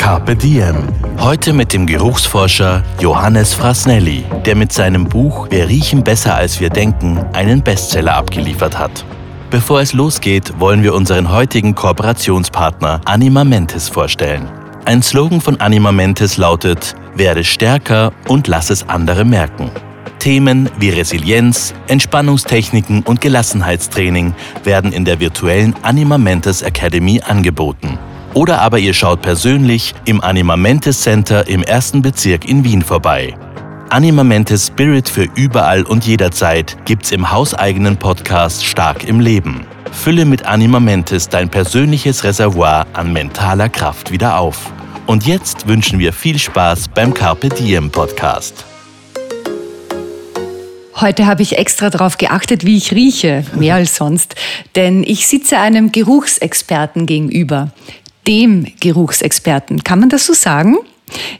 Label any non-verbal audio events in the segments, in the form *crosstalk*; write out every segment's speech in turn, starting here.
Carpe Diem. Heute mit dem Geruchsforscher Johannes Frasnelli, der mit seinem Buch Wir riechen besser als wir denken einen Bestseller abgeliefert hat. Bevor es losgeht, wollen wir unseren heutigen Kooperationspartner Anima Mentis vorstellen. Ein Slogan von Anima Mentis lautet: Werde stärker und lass es andere merken. Themen wie Resilienz, Entspannungstechniken und Gelassenheitstraining werden in der virtuellen Anima Mentis Academy angeboten. Oder aber ihr schaut persönlich im Animamentis Center im ersten Bezirk in Wien vorbei. Animamentis Spirit für überall und jederzeit gibt's im hauseigenen Podcast Stark im Leben. Fülle mit Animamentis dein persönliches Reservoir an mentaler Kraft wieder auf. Und jetzt wünschen wir viel Spaß beim Carpe Diem Podcast. Heute habe ich extra darauf geachtet, wie ich rieche, mehr als sonst, denn ich sitze einem Geruchsexperten gegenüber dem Geruchsexperten. Kann man das so sagen?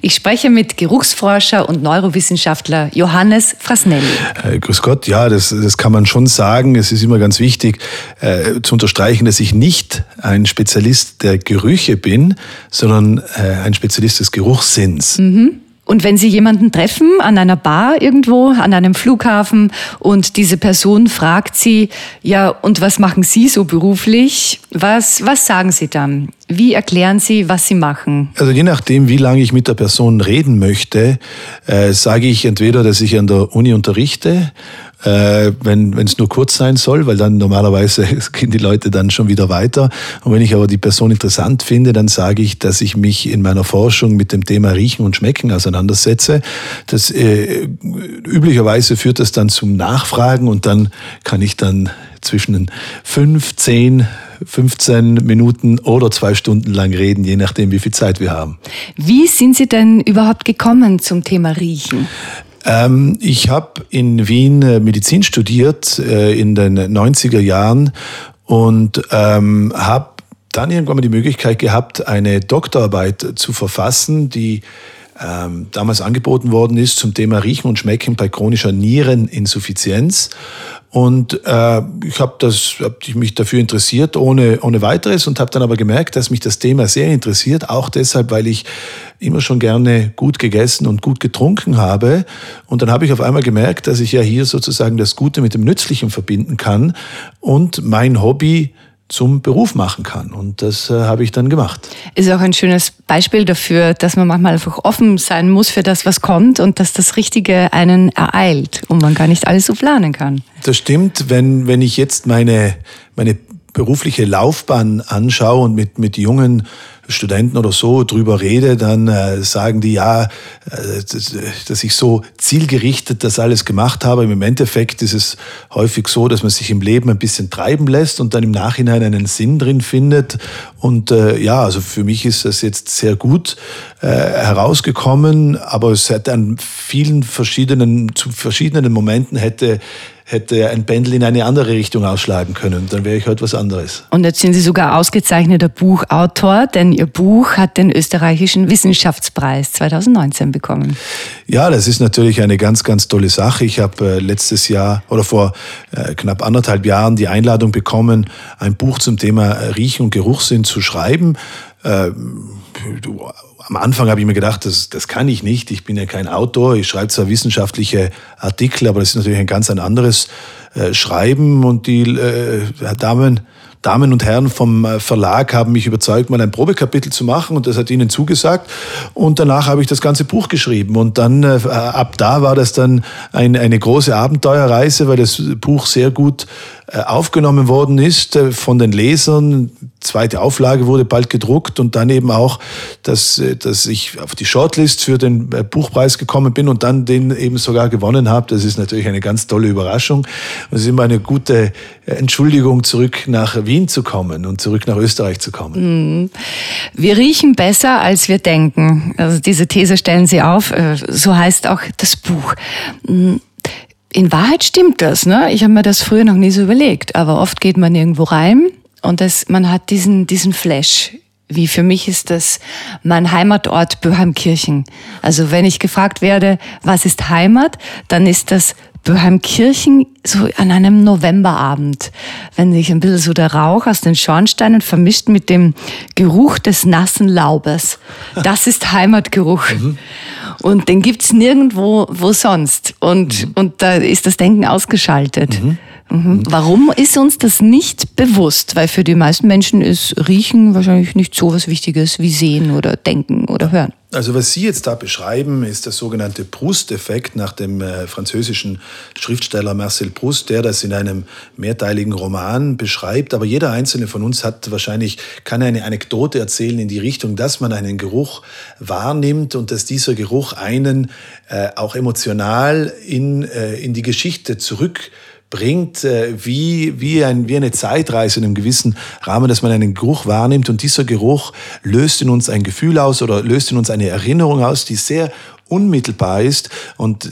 Ich spreche mit Geruchsforscher und Neurowissenschaftler Johannes Frasnelli. Äh, grüß Gott, ja, das, das kann man schon sagen. Es ist immer ganz wichtig äh, zu unterstreichen, dass ich nicht ein Spezialist der Gerüche bin, sondern äh, ein Spezialist des Geruchssinns. Mhm. Und wenn Sie jemanden treffen an einer Bar irgendwo, an einem Flughafen und diese Person fragt Sie, ja, und was machen Sie so beruflich? Was, was sagen Sie dann? Wie erklären Sie, was Sie machen? Also je nachdem, wie lange ich mit der Person reden möchte, äh, sage ich entweder, dass ich an der Uni unterrichte äh, wenn es nur kurz sein soll, weil dann normalerweise *laughs* gehen die Leute dann schon wieder weiter. Und wenn ich aber die Person interessant finde, dann sage ich, dass ich mich in meiner Forschung mit dem Thema Riechen und Schmecken auseinandersetze. Das äh, üblicherweise führt das dann zum Nachfragen und dann kann ich dann zwischen fünf, zehn 15 Minuten oder zwei Stunden lang reden, je nachdem, wie viel Zeit wir haben. Wie sind Sie denn überhaupt gekommen zum Thema Riechen? Ähm, ich habe in Wien äh, Medizin studiert äh, in den 90er Jahren und ähm, habe dann irgendwann mal die Möglichkeit gehabt, eine Doktorarbeit zu verfassen, die ähm, damals angeboten worden ist zum Thema Riechen und Schmecken bei chronischer Niereninsuffizienz. Und äh, ich habe hab mich dafür interessiert ohne ohne weiteres und habe dann aber gemerkt, dass mich das Thema sehr interessiert, auch deshalb, weil ich immer schon gerne gut gegessen und gut getrunken habe. Und dann habe ich auf einmal gemerkt, dass ich ja hier sozusagen das Gute mit dem Nützlichen verbinden kann und mein Hobby zum Beruf machen kann. Und das äh, habe ich dann gemacht. Ist auch ein schönes Beispiel dafür, dass man manchmal einfach offen sein muss für das, was kommt und dass das Richtige einen ereilt und man gar nicht alles so planen kann. Das stimmt, wenn, wenn ich jetzt meine, meine berufliche Laufbahn anschaue und mit, mit jungen Studenten oder so drüber rede, dann äh, sagen die ja, äh, dass, ich so zielgerichtet das alles gemacht habe. Im Endeffekt ist es häufig so, dass man sich im Leben ein bisschen treiben lässt und dann im Nachhinein einen Sinn drin findet. Und äh, ja, also für mich ist das jetzt sehr gut äh, herausgekommen, aber es hätte an vielen verschiedenen, zu verschiedenen Momenten hätte hätte ein Pendel in eine andere Richtung ausschlagen können. Dann wäre ich heute was anderes. Und jetzt sind Sie sogar ausgezeichneter Buchautor, denn Ihr Buch hat den österreichischen Wissenschaftspreis 2019 bekommen. Ja, das ist natürlich eine ganz, ganz tolle Sache. Ich habe äh, letztes Jahr oder vor äh, knapp anderthalb Jahren die Einladung bekommen, ein Buch zum Thema Riechen und Geruchssinn zu schreiben. Am Anfang habe ich mir gedacht, das, das kann ich nicht. Ich bin ja kein Autor. Ich schreibe zwar wissenschaftliche Artikel, aber das ist natürlich ein ganz ein anderes äh, Schreiben. Und die äh, Damen, Damen und Herren vom äh, Verlag haben mich überzeugt, mal ein Probekapitel zu machen und das hat ihnen zugesagt. Und danach habe ich das ganze Buch geschrieben. Und dann äh, ab da war das dann ein, eine große Abenteuerreise, weil das Buch sehr gut aufgenommen worden ist äh, von den Lesern. Zweite Auflage wurde bald gedruckt und dann eben auch, dass, äh, dass ich auf die Shortlist für den Buchpreis gekommen bin und dann den eben sogar gewonnen habe. Das ist natürlich eine ganz tolle Überraschung. Es ist immer eine gute Entschuldigung, zurück nach Wien zu kommen und zurück nach Österreich zu kommen. Mhm. Wir riechen besser, als wir denken. Also diese These stellen Sie auf. Äh, so heißt auch das Buch. In Wahrheit stimmt das. Ne? Ich habe mir das früher noch nie so überlegt. Aber oft geht man irgendwo rein und das, man hat diesen, diesen Flash wie für mich ist das mein Heimatort Böheimkirchen. Also wenn ich gefragt werde, was ist Heimat, dann ist das Böheimkirchen so an einem Novemberabend, wenn sich ein bisschen so der Rauch aus den Schornsteinen vermischt mit dem Geruch des nassen Laubes. Das ist Heimatgeruch. Mhm. Und den gibt's nirgendwo wo sonst. Und, mhm. und da ist das Denken ausgeschaltet. Mhm. Mhm. Warum ist uns das nicht bewusst? Weil für die meisten Menschen ist Riechen wahrscheinlich nicht so was Wichtiges wie Sehen oder Denken oder Hören. Also was Sie jetzt da beschreiben, ist der sogenannte Proust-Effekt nach dem äh, französischen Schriftsteller Marcel Proust, der das in einem mehrteiligen Roman beschreibt. Aber jeder einzelne von uns hat wahrscheinlich, kann eine Anekdote erzählen in die Richtung, dass man einen Geruch wahrnimmt und dass dieser Geruch einen äh, auch emotional in, äh, in die Geschichte zurück bringt, äh, wie, wie, ein, wie eine Zeitreise in einem gewissen Rahmen, dass man einen Geruch wahrnimmt. Und dieser Geruch löst in uns ein Gefühl aus oder löst in uns eine Erinnerung aus, die sehr unmittelbar ist und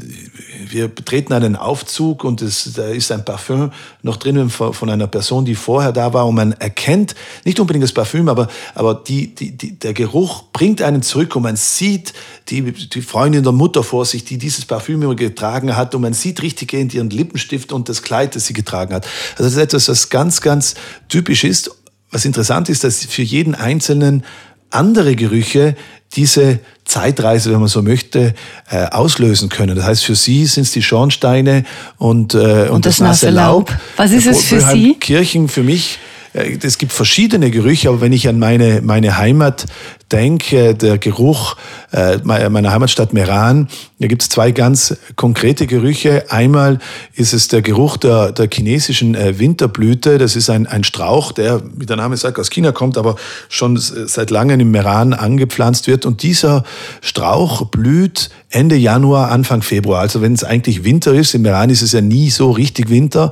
wir betreten einen Aufzug und es, da ist ein Parfüm noch drinnen von einer Person, die vorher da war und man erkennt nicht unbedingt das Parfüm, aber, aber die, die, die, der Geruch bringt einen zurück und man sieht die, die Freundin der Mutter vor sich, die dieses Parfüm immer getragen hat und man sieht richtig ihren Lippenstift und das Kleid, das sie getragen hat. Also das ist etwas, was ganz, ganz typisch ist. Was interessant ist, dass für jeden Einzelnen andere Gerüche diese Zeitreise, wenn man so möchte, äh, auslösen können. Das heißt, für Sie sind es die Schornsteine und, äh, und, und das, das, nasse Laub. Laub. Was ist es für Sie? Kirchen für mich äh, es gibt verschiedene Gerüche, aber wenn ich an meine, meine Heimat denke, der Geruch äh, meiner Heimatstadt Meran, da gibt es zwei ganz konkrete Gerüche. Einmal ist es der Geruch der, der chinesischen äh, Winterblüte. Das ist ein, ein Strauch, der, wie der Name sagt, aus China kommt, aber schon seit langem im Meran angepflanzt wird. Und dieser Strauch blüht Ende Januar, Anfang Februar. Also wenn es eigentlich Winter ist, im Meran ist es ja nie so richtig Winter.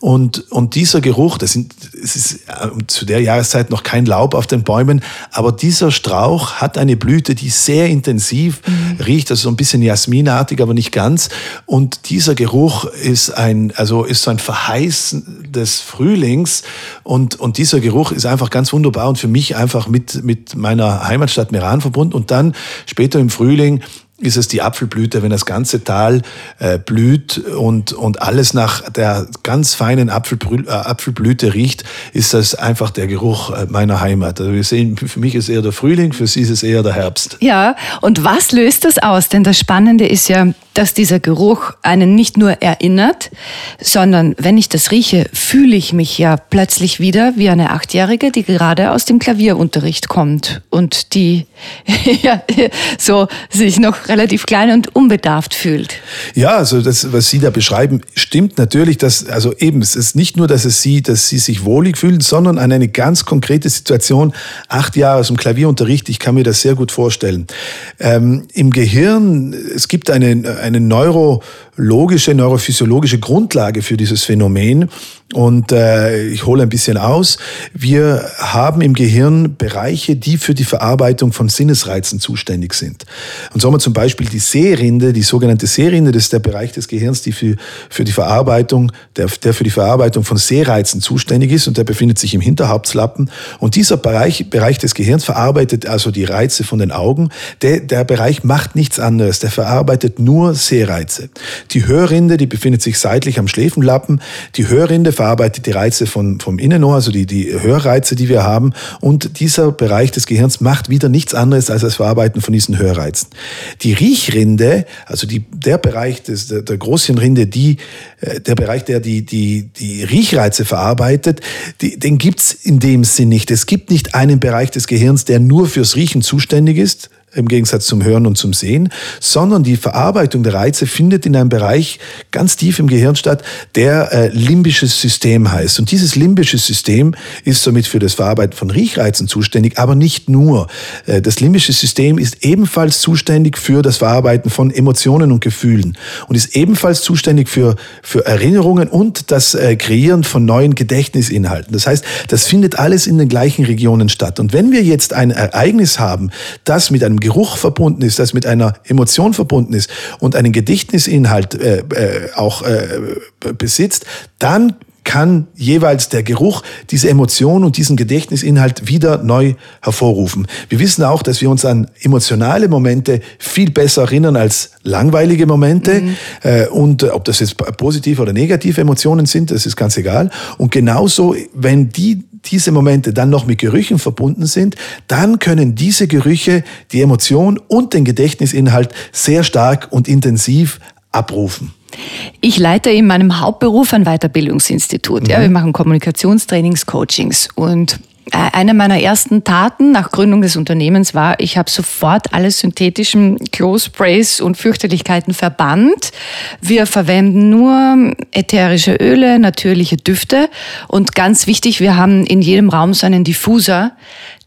Und, und dieser Geruch, das sind, es ist äh, zu der Jahreszeit noch kein Laub auf den Bäumen, aber dieser Strauch Strauch hat eine Blüte, die sehr intensiv mhm. riecht, also so ein bisschen jasminartig, aber nicht ganz. Und dieser Geruch ist ein, also ist so ein Verheißen des Frühlings. Und, und dieser Geruch ist einfach ganz wunderbar und für mich einfach mit, mit meiner Heimatstadt Meran verbunden. Und dann später im Frühling ist es die Apfelblüte, wenn das ganze Tal äh, blüht und, und alles nach der ganz feinen Apfelbrü äh, Apfelblüte riecht, ist das einfach der Geruch äh, meiner Heimat. Also wir sehen, für mich ist eher der Frühling, für Sie ist es eher der Herbst. Ja, und was löst das aus? Denn das Spannende ist ja, dass dieser Geruch einen nicht nur erinnert, sondern wenn ich das rieche, fühle ich mich ja plötzlich wieder wie eine Achtjährige, die gerade aus dem Klavierunterricht kommt und die *laughs* ja, so sich noch relativ klein und unbedarft fühlt. Ja, also das, was Sie da beschreiben, stimmt natürlich, dass, also eben, es ist nicht nur, dass es Sie, dass Sie sich wohlig fühlen, sondern an eine ganz konkrete Situation, acht Jahre aus dem Klavierunterricht, ich kann mir das sehr gut vorstellen. Ähm, Im Gehirn, es gibt eine, eine neurologische, neurophysiologische Grundlage für dieses Phänomen. Und äh, ich hole ein bisschen aus. Wir haben im Gehirn Bereiche, die für die Verarbeitung von Sinnesreizen zuständig sind. Und so haben wir zum Beispiel die Sehrinde, die sogenannte Sehrinde, das ist der Bereich des Gehirns, die für, für die Verarbeitung, der, der für die Verarbeitung von Sehreizen zuständig ist und der befindet sich im Hinterhauptslappen. Und dieser Bereich, Bereich des Gehirns verarbeitet also die Reize von den Augen. Der, der Bereich macht nichts anderes, der verarbeitet nur Sehreize. Die Hörrinde, die befindet sich seitlich am Schläfenlappen. Die Hörrinde verarbeitet die Reize von, vom Innenohr, also die, die Hörreize, die wir haben. Und dieser Bereich des Gehirns macht wieder nichts anderes als das Verarbeiten von diesen Hörreizen. Die Riechrinde, also die, der Bereich des, der, der Großhirnrinde, die, äh, der Bereich, der die, die, die Riechreize verarbeitet, die, den gibt's in dem Sinn nicht. Es gibt nicht einen Bereich des Gehirns, der nur fürs Riechen zuständig ist, im Gegensatz zum Hören und zum Sehen, sondern die Verarbeitung der Reize findet in einem Bereich ganz tief im Gehirn statt, der äh, limbisches System heißt. Und dieses limbische System ist somit für das Verarbeiten von Riechreizen zuständig, aber nicht nur. Äh, das limbische System ist ebenfalls zuständig für das Verarbeiten von Emotionen und Gefühlen und ist ebenfalls zuständig für, für Erinnerungen und das äh, Kreieren von neuen Gedächtnisinhalten. Das heißt, das findet alles in den gleichen Regionen statt. Und wenn wir jetzt ein Ereignis haben, das mit einem Geruch verbunden ist, das mit einer Emotion verbunden ist und einen Gedächtnisinhalt äh, äh, auch äh, besitzt, dann kann jeweils der Geruch diese Emotion und diesen Gedächtnisinhalt wieder neu hervorrufen. Wir wissen auch, dass wir uns an emotionale Momente viel besser erinnern als langweilige Momente. Mhm. Äh, und ob das jetzt positive oder negative Emotionen sind, das ist ganz egal. Und genauso, wenn die diese Momente dann noch mit Gerüchen verbunden sind, dann können diese Gerüche die Emotion und den Gedächtnisinhalt sehr stark und intensiv abrufen. Ich leite in meinem Hauptberuf ein Weiterbildungsinstitut. Mhm. Ja, wir machen Kommunikationstrainings, Coachings und äh, eine meiner ersten Taten nach Gründung des Unternehmens war, ich habe sofort alle synthetischen Close-Sprays und Fürchterlichkeiten verbannt. Wir verwenden nur ätherische Öle, natürliche Düfte und ganz wichtig, wir haben in jedem Raum so einen Diffuser,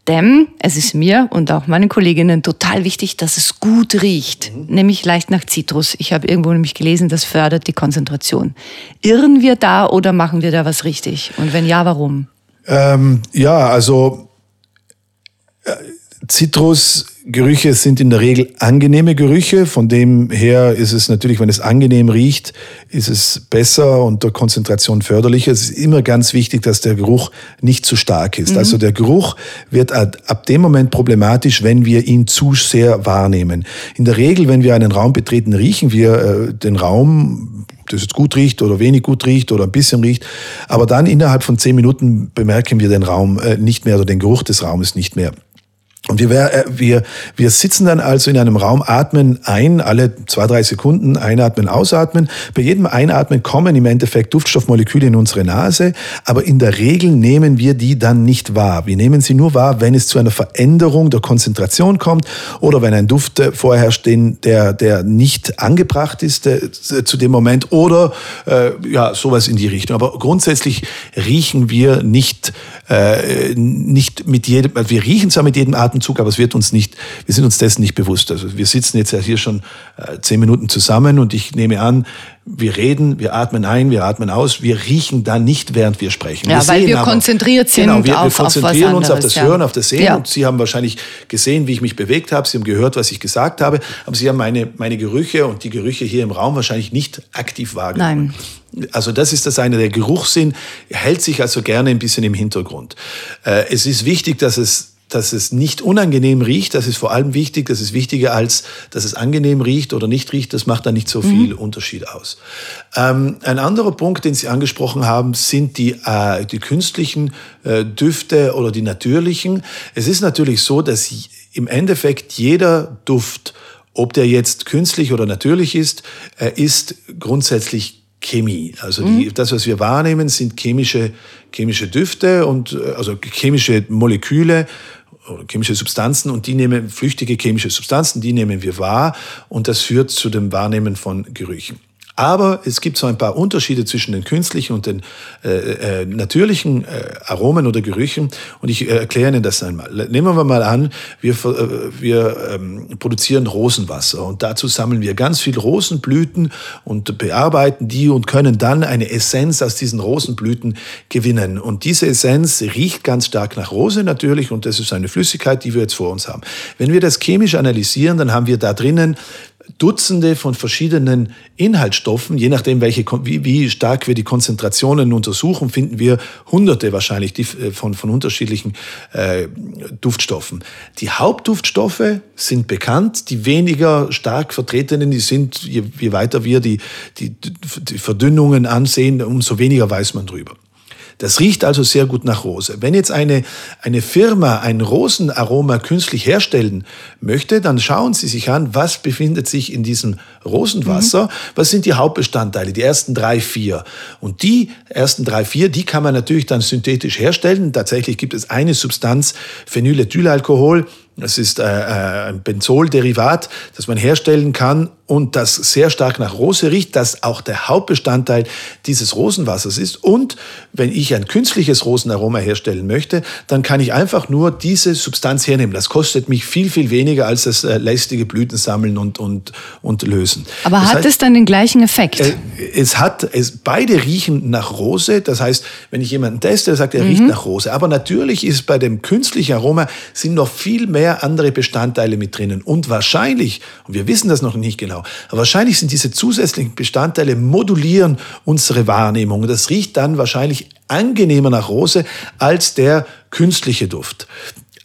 denn es ist mir und auch meinen Kolleginnen total wichtig, dass es gut riecht, mhm. nämlich leicht nach Zitrus. Ich habe irgendwo nämlich gelesen, das fördert die Konzentration. Irren wir da oder machen wir da was richtig? Und wenn ja, warum? Ähm, ja, also äh, Zitrus Gerüche sind in der Regel angenehme Gerüche. Von dem her ist es natürlich, wenn es angenehm riecht, ist es besser und der Konzentration förderlicher. Es ist immer ganz wichtig, dass der Geruch nicht zu stark ist. Mhm. Also der Geruch wird ab dem Moment problematisch, wenn wir ihn zu sehr wahrnehmen. In der Regel, wenn wir einen Raum betreten, riechen wir äh, den Raum das jetzt gut riecht oder wenig gut riecht oder ein bisschen riecht. Aber dann innerhalb von zehn Minuten bemerken wir den Raum äh, nicht mehr oder den Geruch des Raumes nicht mehr. Und wir, äh, wir, wir sitzen dann also in einem Raum, atmen ein, alle zwei, drei Sekunden einatmen, ausatmen. Bei jedem Einatmen kommen im Endeffekt Duftstoffmoleküle in unsere Nase, aber in der Regel nehmen wir die dann nicht wahr. Wir nehmen sie nur wahr, wenn es zu einer Veränderung der Konzentration kommt oder wenn ein Duft äh, vorherrscht, den, der, der nicht angebracht ist äh, zu dem Moment oder äh, ja, sowas in die Richtung. Aber grundsätzlich riechen wir nicht, äh, nicht mit jedem, also wir riechen zwar mit jedem Atem, Atemzug, aber es wird uns nicht, wir sind uns dessen nicht bewusst. Also wir sitzen jetzt ja hier schon äh, zehn Minuten zusammen und ich nehme an, wir reden, wir atmen ein, wir atmen aus, wir riechen da nicht, während wir sprechen. Ja, wir weil wir aber, konzentriert sind genau, wir, auf, wir konzentrieren auf uns auf das ja. Hören, auf das Sehen ja. und Sie haben wahrscheinlich gesehen, wie ich mich bewegt habe, Sie haben gehört, was ich gesagt habe, aber Sie haben meine, meine Gerüche und die Gerüche hier im Raum wahrscheinlich nicht aktiv wahrgenommen. Nein. Also das ist das eine. Der Geruchssinn hält sich also gerne ein bisschen im Hintergrund. Äh, es ist wichtig, dass es dass es nicht unangenehm riecht. Das ist vor allem wichtig. Das ist wichtiger als, dass es angenehm riecht oder nicht riecht. Das macht da nicht so viel mhm. Unterschied aus. Ähm, ein anderer Punkt, den Sie angesprochen haben, sind die, äh, die künstlichen äh, Düfte oder die natürlichen. Es ist natürlich so, dass im Endeffekt jeder Duft, ob der jetzt künstlich oder natürlich ist, äh, ist grundsätzlich Chemie. Also die, mhm. das, was wir wahrnehmen, sind chemische, chemische Düfte und äh, also chemische Moleküle oder chemische Substanzen und die nehmen flüchtige chemische Substanzen, die nehmen wir wahr und das führt zu dem Wahrnehmen von Gerüchen. Aber es gibt so ein paar Unterschiede zwischen den künstlichen und den äh, äh, natürlichen äh, Aromen oder Gerüchen und ich äh, erkläre Ihnen das einmal. Nehmen wir mal an, wir, äh, wir ähm, produzieren Rosenwasser und dazu sammeln wir ganz viel Rosenblüten und bearbeiten die und können dann eine Essenz aus diesen Rosenblüten gewinnen. Und diese Essenz riecht ganz stark nach Rose natürlich und das ist eine Flüssigkeit, die wir jetzt vor uns haben. Wenn wir das chemisch analysieren, dann haben wir da drinnen Dutzende von verschiedenen Inhaltsstoffen, je nachdem, welche, wie, wie stark wir die Konzentrationen untersuchen, finden wir Hunderte wahrscheinlich die, äh, von, von unterschiedlichen äh, Duftstoffen. Die Hauptduftstoffe sind bekannt, die weniger stark vertretenen, die sind, je, je weiter wir die, die, die Verdünnungen ansehen, umso weniger weiß man drüber. Das riecht also sehr gut nach Rose. Wenn jetzt eine, eine Firma ein Rosenaroma künstlich herstellen möchte, dann schauen Sie sich an, was befindet sich in diesem Rosenwasser, mhm. was sind die Hauptbestandteile, die ersten drei, vier. Und die ersten drei, vier, die kann man natürlich dann synthetisch herstellen. Tatsächlich gibt es eine Substanz, Phenylethylalkohol, Das ist äh, äh, ein Benzolderivat, das man herstellen kann und das sehr stark nach Rose riecht, das auch der Hauptbestandteil dieses Rosenwassers ist. Und wenn ich ein künstliches Rosenaroma herstellen möchte, dann kann ich einfach nur diese Substanz hernehmen. Das kostet mich viel, viel weniger als das äh, lästige Blüten sammeln und, und, und lösen. Aber das hat heißt, es dann den gleichen Effekt? äh, es hat, es, beide riechen nach Rose. Das heißt, wenn ich jemanden teste, der sagt, er riecht nach Rose. Aber natürlich ist bei dem künstlichen Aroma sind noch viel mehr andere Bestandteile mit drinnen. Und wahrscheinlich, und wir wissen das noch nicht genau, aber wahrscheinlich sind diese zusätzlichen Bestandteile modulieren unsere Wahrnehmung. Das riecht dann wahrscheinlich angenehmer nach Rose als der künstliche Duft.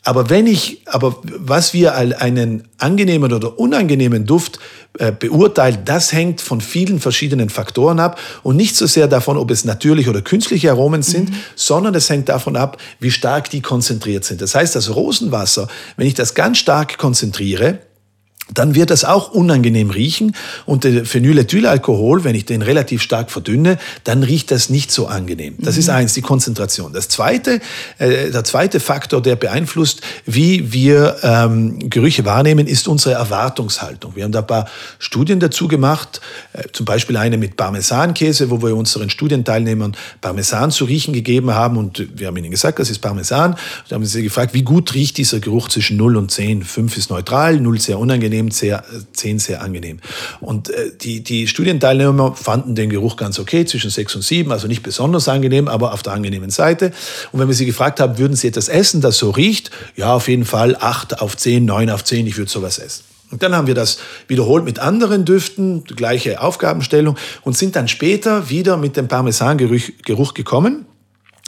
Aber wenn ich, aber was wir als einen angenehmen oder unangenehmen Duft äh, beurteilen, das hängt von vielen verschiedenen Faktoren ab und nicht so sehr davon, ob es natürliche oder künstliche Aromen sind, sondern es hängt davon ab, wie stark die konzentriert sind. Das heißt, das Rosenwasser, wenn ich das ganz stark konzentriere, dann wird das auch unangenehm riechen. Und der Phenylethylalkohol, wenn ich den relativ stark verdünne, dann riecht das nicht so angenehm. Das ist eins, die Konzentration. Das zweite, äh, der zweite Faktor, der beeinflusst, wie wir ähm, Gerüche wahrnehmen, ist unsere Erwartungshaltung. Wir haben da ein paar Studien dazu gemacht, äh, zum Beispiel eine mit Parmesankäse, wo wir unseren Studienteilnehmern Parmesan zu riechen gegeben haben und wir haben ihnen gesagt, das ist Parmesan. Da haben sie gefragt, wie gut riecht dieser Geruch zwischen 0 und 10. 5 ist neutral, 0 sehr unangenehm, sehr, 10 sehr angenehm. Und äh, die, die Studienteilnehmer fanden den Geruch ganz okay, zwischen 6 und 7, also nicht besonders angenehm, aber auf der angenehmen Seite. Und wenn wir sie gefragt haben, würden sie etwas essen, das so riecht? Ja, auf jeden Fall 8 auf 10, 9 auf 10, ich würde sowas essen. Und dann haben wir das wiederholt mit anderen Düften, gleiche Aufgabenstellung und sind dann später wieder mit dem Parmesangeruch Geruch gekommen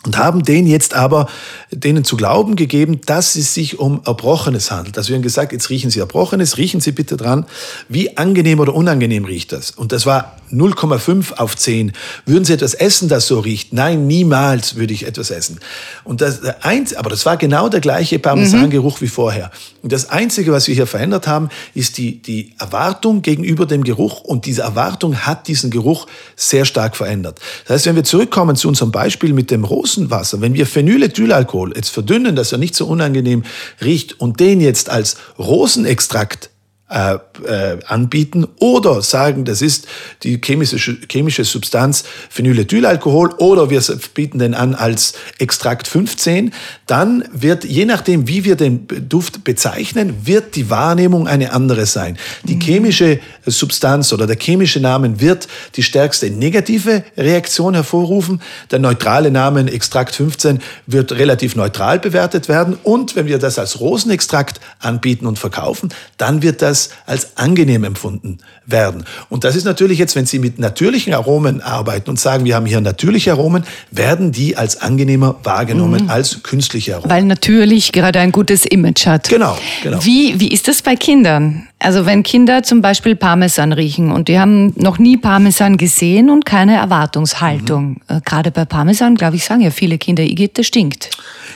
und haben denen jetzt aber denen zu glauben gegeben, dass es sich um Erbrochenes handelt. Also wir haben gesagt, jetzt riechen Sie Erbrochenes, riechen Sie bitte dran, wie angenehm oder unangenehm riecht das. Und das war 0,5 auf 10. Würden Sie etwas essen, das so riecht? Nein, niemals würde ich etwas essen. Und das eins, aber das war genau der gleiche Parmesangeruch wie vorher. Und das Einzige, was wir hier verändert haben, ist die, die Erwartung gegenüber dem Geruch. Und diese Erwartung hat diesen Geruch sehr stark verändert. Das heißt, wenn wir zurückkommen zu unserem Beispiel mit dem Rosenwasser, wenn wir Phenylethylalkohol jetzt verdünnen, dass er nicht so unangenehm riecht und den jetzt als Rosenextrakt äh, äh, anbieten oder sagen, das ist die chemische, chemische Substanz Phenylethylalkohol oder wir bieten den an als Extrakt 15, dann wird, je nachdem, wie wir den Duft bezeichnen, wird die Wahrnehmung eine andere sein. Die chemische Substanz oder der chemische Name wird die stärkste negative Reaktion hervorrufen. Der neutrale Name Extrakt 15 wird relativ neutral bewertet werden und wenn wir das als Rosenextrakt anbieten und verkaufen, dann wird das als angenehm empfunden werden. Und das ist natürlich jetzt, wenn Sie mit natürlichen Aromen arbeiten und sagen, wir haben hier natürliche Aromen, werden die als angenehmer wahrgenommen als künstliche Aromen. Weil natürlich gerade ein gutes Image hat. Genau, genau. Wie, wie ist das bei Kindern? Also wenn Kinder zum Beispiel Parmesan riechen und die haben noch nie Parmesan gesehen und keine Erwartungshaltung. Mhm. Äh, Gerade bei Parmesan, glaube ich, sagen ja viele Kinder, Igitt, das stinkt.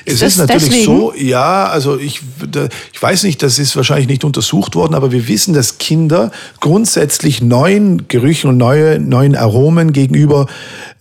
Es das ist natürlich deswegen? so, ja, also ich, ich weiß nicht, das ist wahrscheinlich nicht untersucht worden, aber wir wissen, dass Kinder grundsätzlich neuen Gerüchen und neue, neuen Aromen gegenüber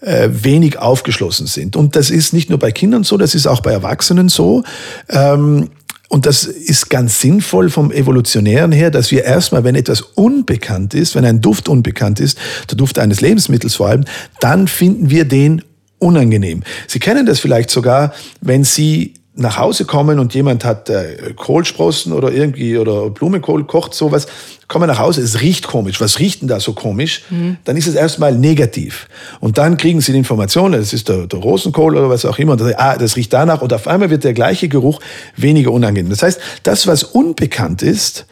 äh, wenig aufgeschlossen sind. Und das ist nicht nur bei Kindern so, das ist auch bei Erwachsenen so. Ähm, und das ist ganz sinnvoll vom Evolutionären her, dass wir erstmal, wenn etwas unbekannt ist, wenn ein Duft unbekannt ist, der Duft eines Lebensmittels vor allem, dann finden wir den unangenehm. Sie kennen das vielleicht sogar, wenn Sie nach Hause kommen und jemand hat äh, Kohlsprossen oder irgendwie oder Blumenkohl kocht sowas, kommen nach Hause, es riecht komisch. Was riecht denn da so komisch? Dann ist es erstmal negativ. Und dann kriegen Sie die Information, das ist der, der Rosenkohl oder was auch immer, und dann, ah, das riecht danach und auf einmal wird der gleiche Geruch weniger unangenehm. Das heißt, das, was unbekannt ist,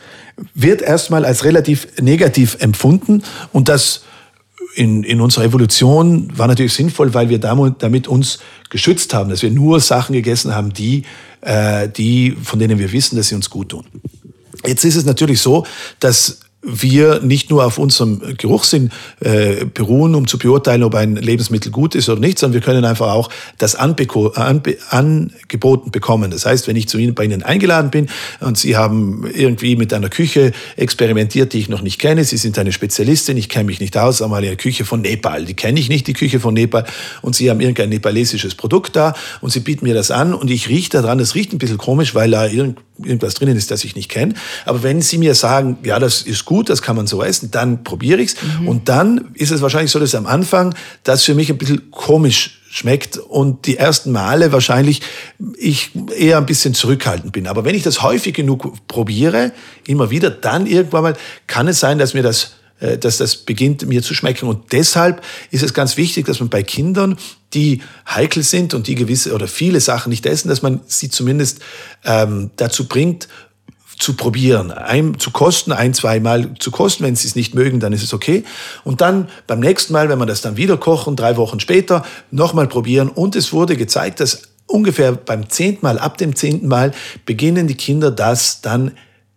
wird erstmal als relativ negativ empfunden und das in, in unserer Evolution war natürlich sinnvoll, weil wir damit, damit uns geschützt haben, dass wir nur Sachen gegessen haben, die, äh, die, von denen wir wissen, dass sie uns gut tun. Jetzt ist es natürlich so, dass wir nicht nur auf unserem Geruchssinn äh, beruhen, um zu beurteilen, ob ein Lebensmittel gut ist oder nicht, sondern wir können einfach auch das anbeko- anbe angeboten bekommen. Das heißt, wenn ich zu Ihnen bei Ihnen eingeladen bin und Sie haben irgendwie mit einer Küche experimentiert, die ich noch nicht kenne, Sie sind eine Spezialistin, ich kenne mich nicht aus, einmal eine Küche von Nepal, die kenne ich nicht, die Küche von Nepal, und Sie haben irgendein nepalesisches Produkt da und Sie bieten mir das an und ich rieche daran, es riecht ein bisschen komisch, weil da irgend irgendwas drinnen ist, das ich nicht kenne. Aber wenn Sie mir sagen, ja, das ist gut, das kann man so essen, dann probiere ich's. Mhm. Und dann ist es wahrscheinlich so, dass am Anfang das für mich ein bisschen komisch schmeckt und die ersten Male wahrscheinlich ich eher ein bisschen zurückhaltend bin. Aber wenn ich das häufig genug probiere, immer wieder, dann irgendwann mal kann es sein, dass mir das äh, dass das beginnt mir zu schmecken. Und deshalb ist es ganz wichtig, dass man bei Kindern, die heikel sind und die gewisse oder viele Sachen nicht essen, dass man sie zumindest ähm, dazu bringt, zu probieren, ein, zu kosten, ein, zwei Mal zu kosten. Wenn sie es nicht mögen, dann ist es okay. Und dann beim nächsten Mal, wenn man das dann wieder kochen, drei Wochen später, nochmal probieren. Und es wurde gezeigt, dass ungefähr beim zehnten Mal, ab dem zehnten Mal, beginnen die Kinder das dann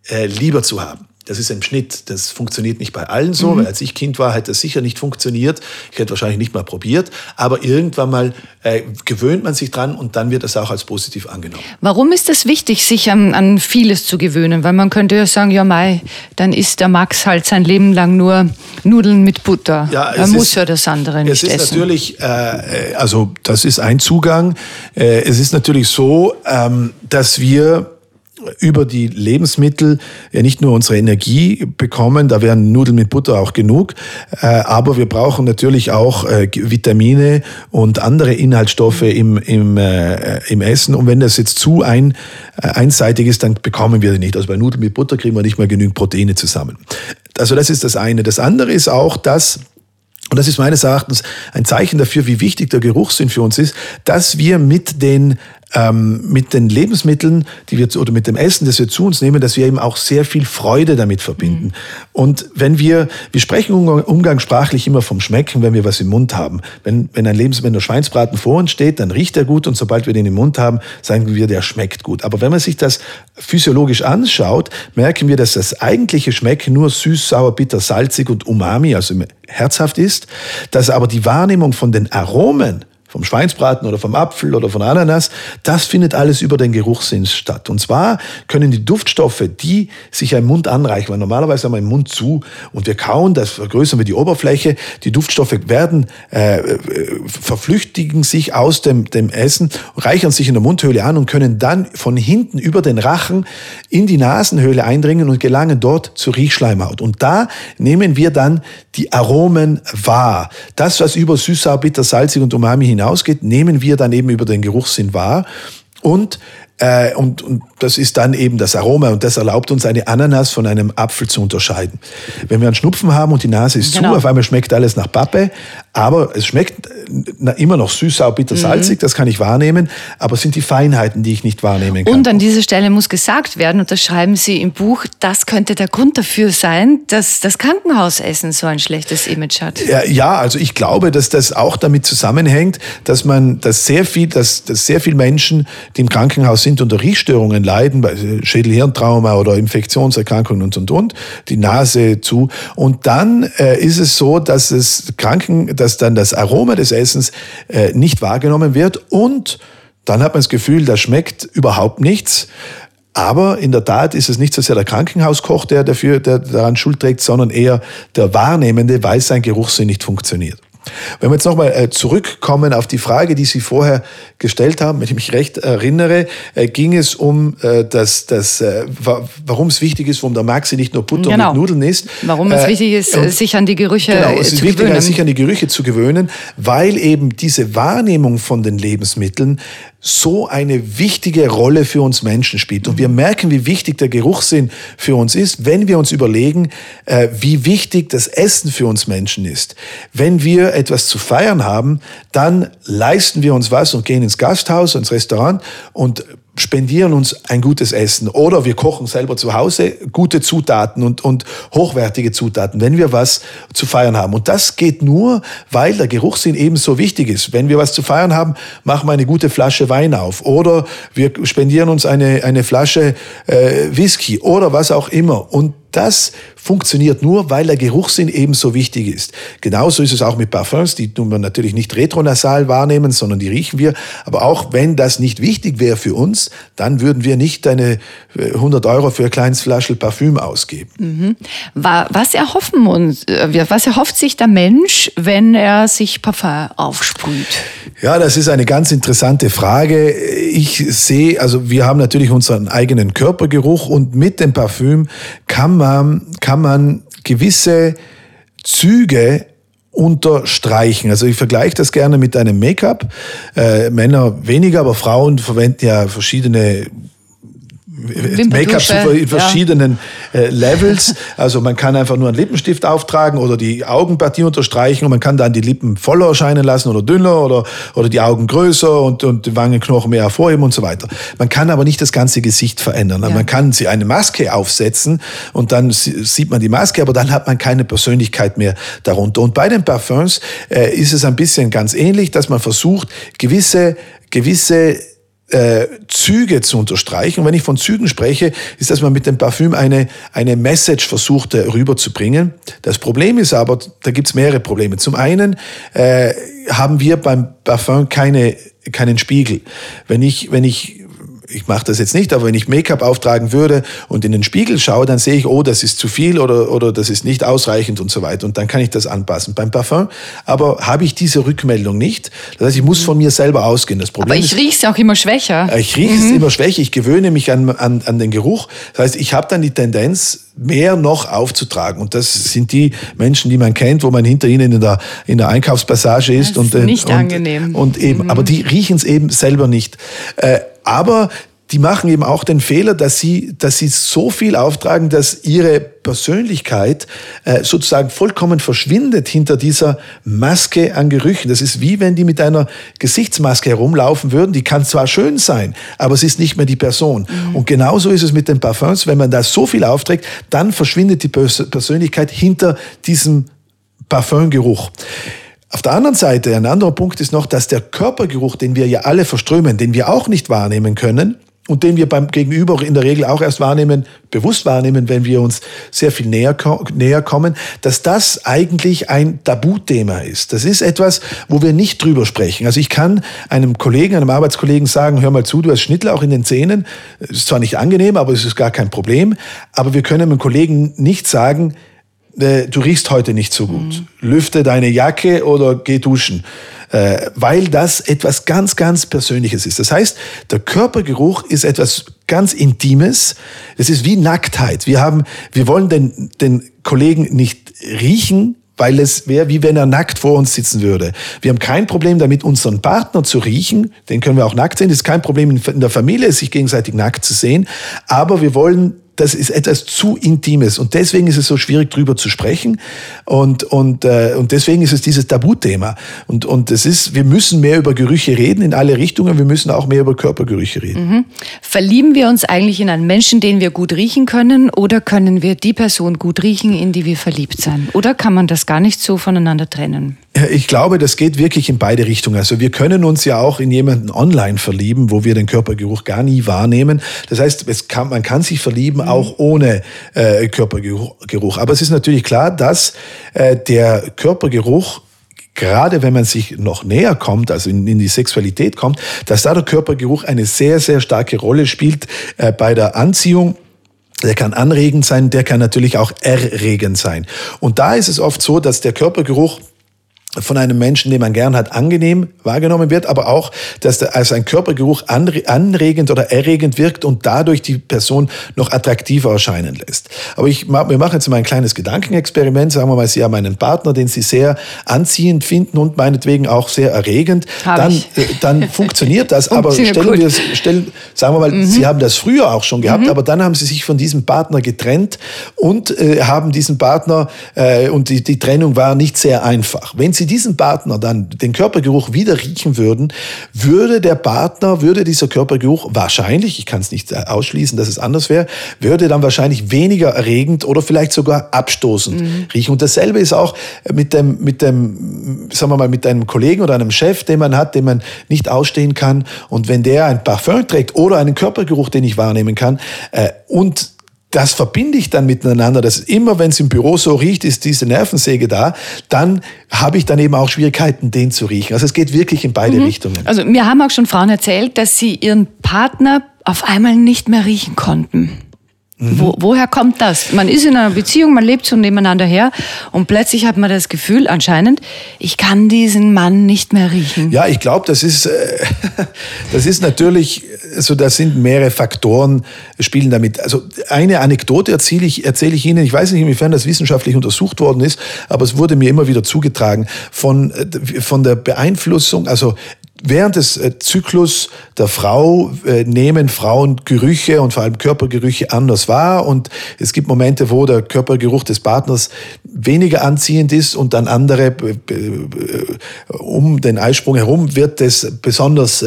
äh, lieber zu haben. Das ist ein Schnitt. Das funktioniert nicht bei allen so, mhm. weil als ich Kind war, hätte das sicher nicht funktioniert. Ich hätte wahrscheinlich nicht mal probiert. Aber irgendwann mal äh, gewöhnt man sich dran und dann wird das auch als positiv angenommen. Warum ist es wichtig, sich an, an vieles zu gewöhnen? Weil man könnte ja sagen, ja Mai, dann isst der Max halt sein Leben lang nur Nudeln mit Butter. Ja, er muss ist, ja das andere nicht essen. Es ist essen. natürlich, äh, also das ist ein Zugang. Äh, es ist natürlich so, ähm, dass wir über die Lebensmittel ja nicht nur unsere Energie bekommen, da wären Nudeln mit Butter auch genug, äh, aber wir brauchen natürlich auch äh, Vitamine und andere Inhaltsstoffe im, im, äh, im Essen. Und wenn das jetzt zu ein, einseitig ist, dann bekommen wir die nicht. Also bei Nudeln mit Butter kriegen wir nicht mal genügend Proteine zusammen. Also das ist das eine. Das andere ist auch, dass und das ist meines Erachtens ein Zeichen dafür, wie wichtig der Geruchssinn für uns ist, dass wir mit den ähm, mit den Lebensmitteln, die wir oder mit dem Essen, das wir zu uns nehmen, dass wir eben auch sehr viel Freude damit verbinden. Mhm. Und wenn wir, wir sprechen umgangssprachlich immer vom Schmecken, wenn wir was im Mund haben. Wenn, wenn ein Lebensmittel, wenn der Schweinsbraten vor uns steht, dann riecht er gut und sobald wir den im Mund haben, sagen wir, der schmeckt gut. Aber wenn man sich das physiologisch anschaut, merken wir, dass das eigentliche Schmecken nur süß, sauer, bitter, salzig und umami, also herzhaft ist, dass aber die Wahrnehmung von den Aromen vom Schweinsbraten oder vom Apfel oder von Ananas, das findet alles über den Geruchssinn statt. Und zwar können die Duftstoffe, die sich im Mund anreichen, weil normalerweise haben wir den Mund zu und wir kauen, das vergrößern wir die Oberfläche, die Duftstoffe werden, äh, äh, verflüchtigen sich aus dem, dem Essen, reichern sich in der Mundhöhle an und können dann von hinten über den Rachen in die Nasenhöhle eindringen und gelangen dort zur Riechschleimhaut. Und da nehmen wir dann die Aromen wahr. Das, was über süß, bitter, salzig und umami hinaus hinausgeht, nehmen wir dann eben über den Geruchssinn wahr. Und äh, und, und das ist dann eben das Aroma und das erlaubt uns eine Ananas von einem Apfel zu unterscheiden. Wenn wir einen Schnupfen haben und die Nase ist genau. zu, auf einmal schmeckt alles nach Pappe, aber es schmeckt immer noch süß, sauer, bitter, mhm. salzig, das kann ich wahrnehmen, aber es sind die Feinheiten, die ich nicht wahrnehmen kann. Und an dieser Stelle muss gesagt werden, und das schreiben Sie im Buch, das könnte der Grund dafür sein, dass das Krankenhausessen so ein schlechtes Image hat. Ja, ja also ich glaube, dass das auch damit zusammenhängt, dass man, dass sehr viel, dass, dass sehr viele Menschen, die im Krankenhaus sind, unter Riechstörungen leiden, Schädelhirntrauma oder Infektionserkrankungen und und und, die Nase zu. Und dann äh, ist es so, dass es Kranken, dass dann das Aroma des Essens äh, nicht wahrgenommen wird und dann hat man das Gefühl, da schmeckt überhaupt nichts. Aber in der Tat ist es nicht so sehr der Krankenhauskoch, der dafür der daran Schuld trägt, sondern eher der Wahrnehmende, weil sein Geruchssinn nicht funktioniert. Wenn wir jetzt nochmal äh, zurückkommen auf die Frage, die Sie vorher gestellt haben, wenn ich mich recht erinnere, äh, ging es um äh, das, das warum es wichtig ist, warum der Maxi nicht nur Butter genau. mit Nudeln isst. Warum es wichtig ist, sich an die Gerüche genau, es ist wichtig, sich an die Gerüche zu gewöhnen, weil eben diese Wahrnehmung von den Lebensmitteln so eine wichtige Rolle für uns Menschen spielt. Und wir merken, wie wichtig der Geruchssinn für uns ist, wenn wir uns überlegen, äh, wie wichtig das Essen für uns Menschen ist. Wenn wir etwas zu feiern haben, dann leisten wir uns was und gehen ins Gasthaus, ins Restaurant und spendieren uns ein gutes Essen oder wir kochen selber zu Hause gute Zutaten und, und hochwertige Zutaten, wenn wir was zu feiern haben. Und das geht nur, weil der Geruchssinn ebenso wichtig ist. Wenn wir was zu feiern haben, machen wir eine gute Flasche Wein auf oder wir spendieren uns eine, eine Flasche äh, Whisky oder was auch immer. Und das funktioniert nur, weil der Geruchssinn ebenso wichtig ist. Genauso ist es auch mit Parfums, die tun wir natürlich nicht retronasal wahrnehmen, sondern die riechen wir. Aber auch wenn das nicht wichtig wäre für uns, dann würden wir nicht eine 100 äh, Euro für ein kleines Flaschel Parfüm ausgeben. Mhm. Was erhoffen uns, äh, was erhofft sich der Mensch, wenn er sich Parfum aufsprüht? Ja, das ist eine ganz interessante Frage. Ich sehe, also wir haben natürlich unseren eigenen Körpergeruch und mit dem Parfüm kann man, kann man gewisse Züge unterstreichen. Also ich vergleiche das gerne mit einem Make-up. Äh, Männer weniger, aber Frauen verwenden ja verschiedene Make-up in verschiedenen ja. äh, Levels. Also man kann einfach nur einen Lippenstift auftragen oder die Augenpartie unterstreichen und man kann dann die Lippen voller erscheinen lassen oder dünner oder, oder die Augen größer und, und die Wangenknochen mehr hervorheben und so weiter. Man kann aber nicht das ganze Gesicht verändern. Ja. Man kann sie eine Maske aufsetzen und dann sieht man die Maske, aber dann hat man keine Persönlichkeit mehr darunter. Und bei den Parfums äh, ist es ein bisschen ganz ähnlich, dass man versucht, gewisse gewisse äh, Züge zu unterstreichen. Und wenn ich von Zügen spreche, ist, dass man mit dem Parfüm eine, eine Message versucht äh, rüberzubringen. Das Problem ist aber, da gibt es mehrere Probleme. Zum einen äh, haben wir beim Parfüm keine, keinen Spiegel. Wenn ich, wenn ich ich mache das jetzt nicht, aber wenn ich Make-up auftragen würde und in den Spiegel schaue, dann sehe ich, oh, das ist zu viel oder, oder das ist nicht ausreichend und so weiter. Und dann kann ich das anpassen. Beim Parfum aber habe ich diese Rückmeldung nicht. Das heißt, ich muss von mir selber ausgehen. Das Problem aber ich rieche es auch immer schwächer. Ich rieche es mhm. immer schwächer. Ich gewöhne mich an, an, an den Geruch. Das heißt, ich habe dann die Tendenz, mehr noch aufzutragen. Und das sind die Menschen, die man kennt, wo man hinter ihnen in der, in der Einkaufspassage ist. Das ist und, nicht und, angenehm. Und eben, mhm. aber die riechen es eben selber nicht. Äh, aber die machen eben auch den Fehler, dass sie, dass sie so viel auftragen, dass ihre Persönlichkeit äh, sozusagen vollkommen verschwindet hinter dieser Maske an Gerüchen. Das ist wie wenn die mit einer Gesichtsmaske herumlaufen würden. Die kann zwar schön sein, aber es ist nicht mehr die Person. Mhm. Und genauso ist es mit den Parfums. Wenn man da so viel aufträgt, dann verschwindet die Persönlichkeit hinter diesem Parfumgeruch. Auf der anderen Seite, ein anderer Punkt ist noch, dass der Körpergeruch, den wir ja alle verströmen, den wir auch nicht wahrnehmen können, und den wir beim Gegenüber in der Regel auch erst wahrnehmen, bewusst wahrnehmen, wenn wir uns sehr viel näher, näher kommen, dass das eigentlich ein Tabuthema ist. Das ist etwas, wo wir nicht drüber sprechen. Also ich kann einem Kollegen, einem Arbeitskollegen sagen, hör mal zu, du hast Schnittel auch in den Zähnen. Ist zwar nicht angenehm, aber es ist gar kein Problem. Aber wir können einem Kollegen nicht sagen, äh, du riechst heute nicht so gut. Mhm. Lüfte deine Jacke oder geh duschen. Äh, weil das etwas ganz, ganz Persönliches ist. Das heißt, der Körpergeruch ist etwas ganz Intimes. Es ist wie Nacktheit. Wir haben, wir wollen den, den Kollegen nicht riechen, weil es wäre, wie wenn er nackt vor uns sitzen würde. Wir haben kein Problem damit, unseren Partner zu riechen. Den können wir auch nackt sehen. Es ist kein Problem in der Familie, sich gegenseitig nackt zu sehen. Aber wir wollen das ist etwas zu Intimes und deswegen ist es so schwierig, drüber zu sprechen und, und, äh, und deswegen ist es dieses Tabuthema. Und, und es ist, wir müssen mehr über Gerüche reden in alle Richtungen, wir müssen auch mehr über Körpergerüche reden. Mhm. Verlieben wir uns eigentlich in einen Menschen, den wir gut riechen können oder können wir die Person gut riechen, in die wir verliebt sind? Oder kann man das gar nicht so voneinander trennen? Ich glaube, das geht wirklich in beide Richtungen. Also wir können uns ja auch in jemanden online verlieben, wo wir den Körpergeruch gar nie wahrnehmen. Das heißt, kann, man kann sich verlieben mhm. auch ohne äh, Körpergeruch. Aber es ist natürlich klar, dass äh, der Körpergeruch gerade wenn man sich noch näher kommt, also in, in, die Sexualität kommt, dass da der Körpergeruch eine sehr, sehr starke Rolle spielt äh, bei der Anziehung der kann anregend sein, der kann natürlich auch erregend sein. Und da ist es oft so, dass der Körpergeruch von einem Menschen, den man gern hat, angenehm wahrgenommen wird, aber auch, dass der, als ein Körpergeruch anregend oder erregend wirkt und dadurch die Person noch attraktiver erscheinen lässt. Aber ich, wir machen jetzt mal ein kleines Gedankenexperiment. Sagen wir mal, Sie haben einen Partner, den Sie sehr anziehend finden und meinetwegen auch sehr erregend. dann, äh, dann funktioniert das. *laughs* aber stellen wir, stellen, sagen wir mal, mhm. Sie haben das früher auch schon gehabt, mhm. aber dann haben Sie sich von diesem Partner getrennt und äh, haben diesen Partner äh, und die, die Trennung war nicht sehr einfach. Wenn Sie Sie diesen Partner dann den Körpergeruch wieder riechen würden, würde der Partner, würde dieser Körpergeruch wahrscheinlich, ich kann es nicht ausschließen, dass es anders wäre, würde dann wahrscheinlich weniger erregend oder vielleicht sogar abstoßend mhm. riechen. Und dasselbe ist auch mit dem, mit dem, sagen wir mal, mit einem Kollegen oder einem Chef, den man hat, den man nicht ausstehen kann. Und wenn der ein Parfum trägt oder einen Körpergeruch, den ich wahrnehmen kann, äh, und das verbinde ich dann miteinander, dass immer, wenn es im Büro so riecht, ist diese Nervensäge da, dann habe ich dann eben auch Schwierigkeiten, den zu riechen. Also es geht wirklich in beide mhm. Richtungen. Also mir haben auch schon Frauen erzählt, dass sie ihren Partner auf einmal nicht mehr riechen konnten. Mhm. Wo, woher kommt das? Man ist in einer Beziehung, man lebt so nebeneinander her und plötzlich hat man das Gefühl, anscheinend, ich kann diesen Mann nicht mehr riechen. Ja, ich glaube, das ist, äh, *laughs* das ist natürlich, also da sind mehrere Faktoren spielen damit. Also eine Anekdote erzähle ich, erzähle ich Ihnen. Ich weiß nicht, inwiefern das wissenschaftlich untersucht worden ist, aber es wurde mir immer wieder zugetragen von, äh, von der Beeinflussung, also während des äh, Zyklus der Frau äh, nehmen Frauen Gerüche und vor allem Körpergerüche anders wahr. Und es gibt Momente, wo der Körpergeruch des Partners weniger anziehend ist und dann andere äh, um den Eisprung herum wird es besonders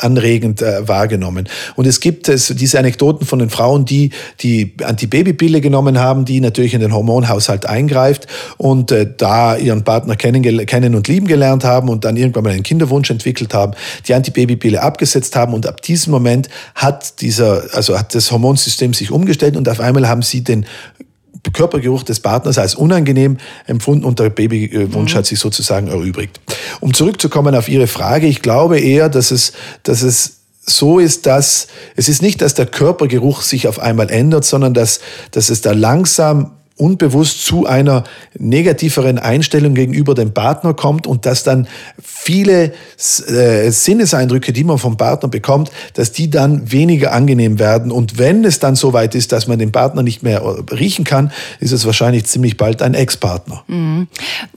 anregend wahrgenommen. Und es gibt diese Anekdoten von den Frauen, die die Antibabypille genommen haben, die natürlich in den Hormonhaushalt eingreift und da ihren Partner kennen, kennen und lieben gelernt haben und dann irgendwann mal einen Kinderwunsch entwickelt entwickelt haben, die Antibabypille abgesetzt haben und ab diesem Moment hat dieser, also hat das Hormonsystem sich umgestellt und auf einmal haben sie den Körpergeruch des Partners als unangenehm empfunden und der Babywunsch mhm. hat sich sozusagen erübrigt. Um zurückzukommen auf Ihre Frage, ich glaube eher, dass es, dass es so ist, dass es ist nicht, dass der Körpergeruch sich auf einmal ändert, sondern dass, dass es da langsam unbewusst zu einer negativeren Einstellung gegenüber dem Partner kommt und dass dann viele äh, Sinneseindrücke, die man vom Partner bekommt, dass die dann weniger angenehm werden. Und wenn es dann so weit ist, dass man den Partner nicht mehr äh, riechen kann, ist es wahrscheinlich ziemlich bald ein Ex-Partner. Mhm.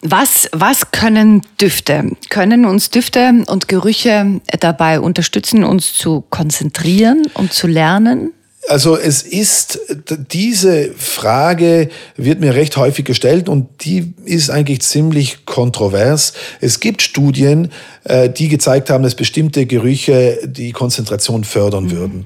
Was, was können Düfte? Können uns Düfte und Gerüche dabei unterstützen, uns zu konzentrieren und zu lernen? Also es ist, diese Frage wird mir recht häufig gestellt und die ist eigentlich ziemlich kontrovers. Es gibt Studien, äh, die gezeigt haben, dass bestimmte Gerüche die Konzentration fördern mhm. würden.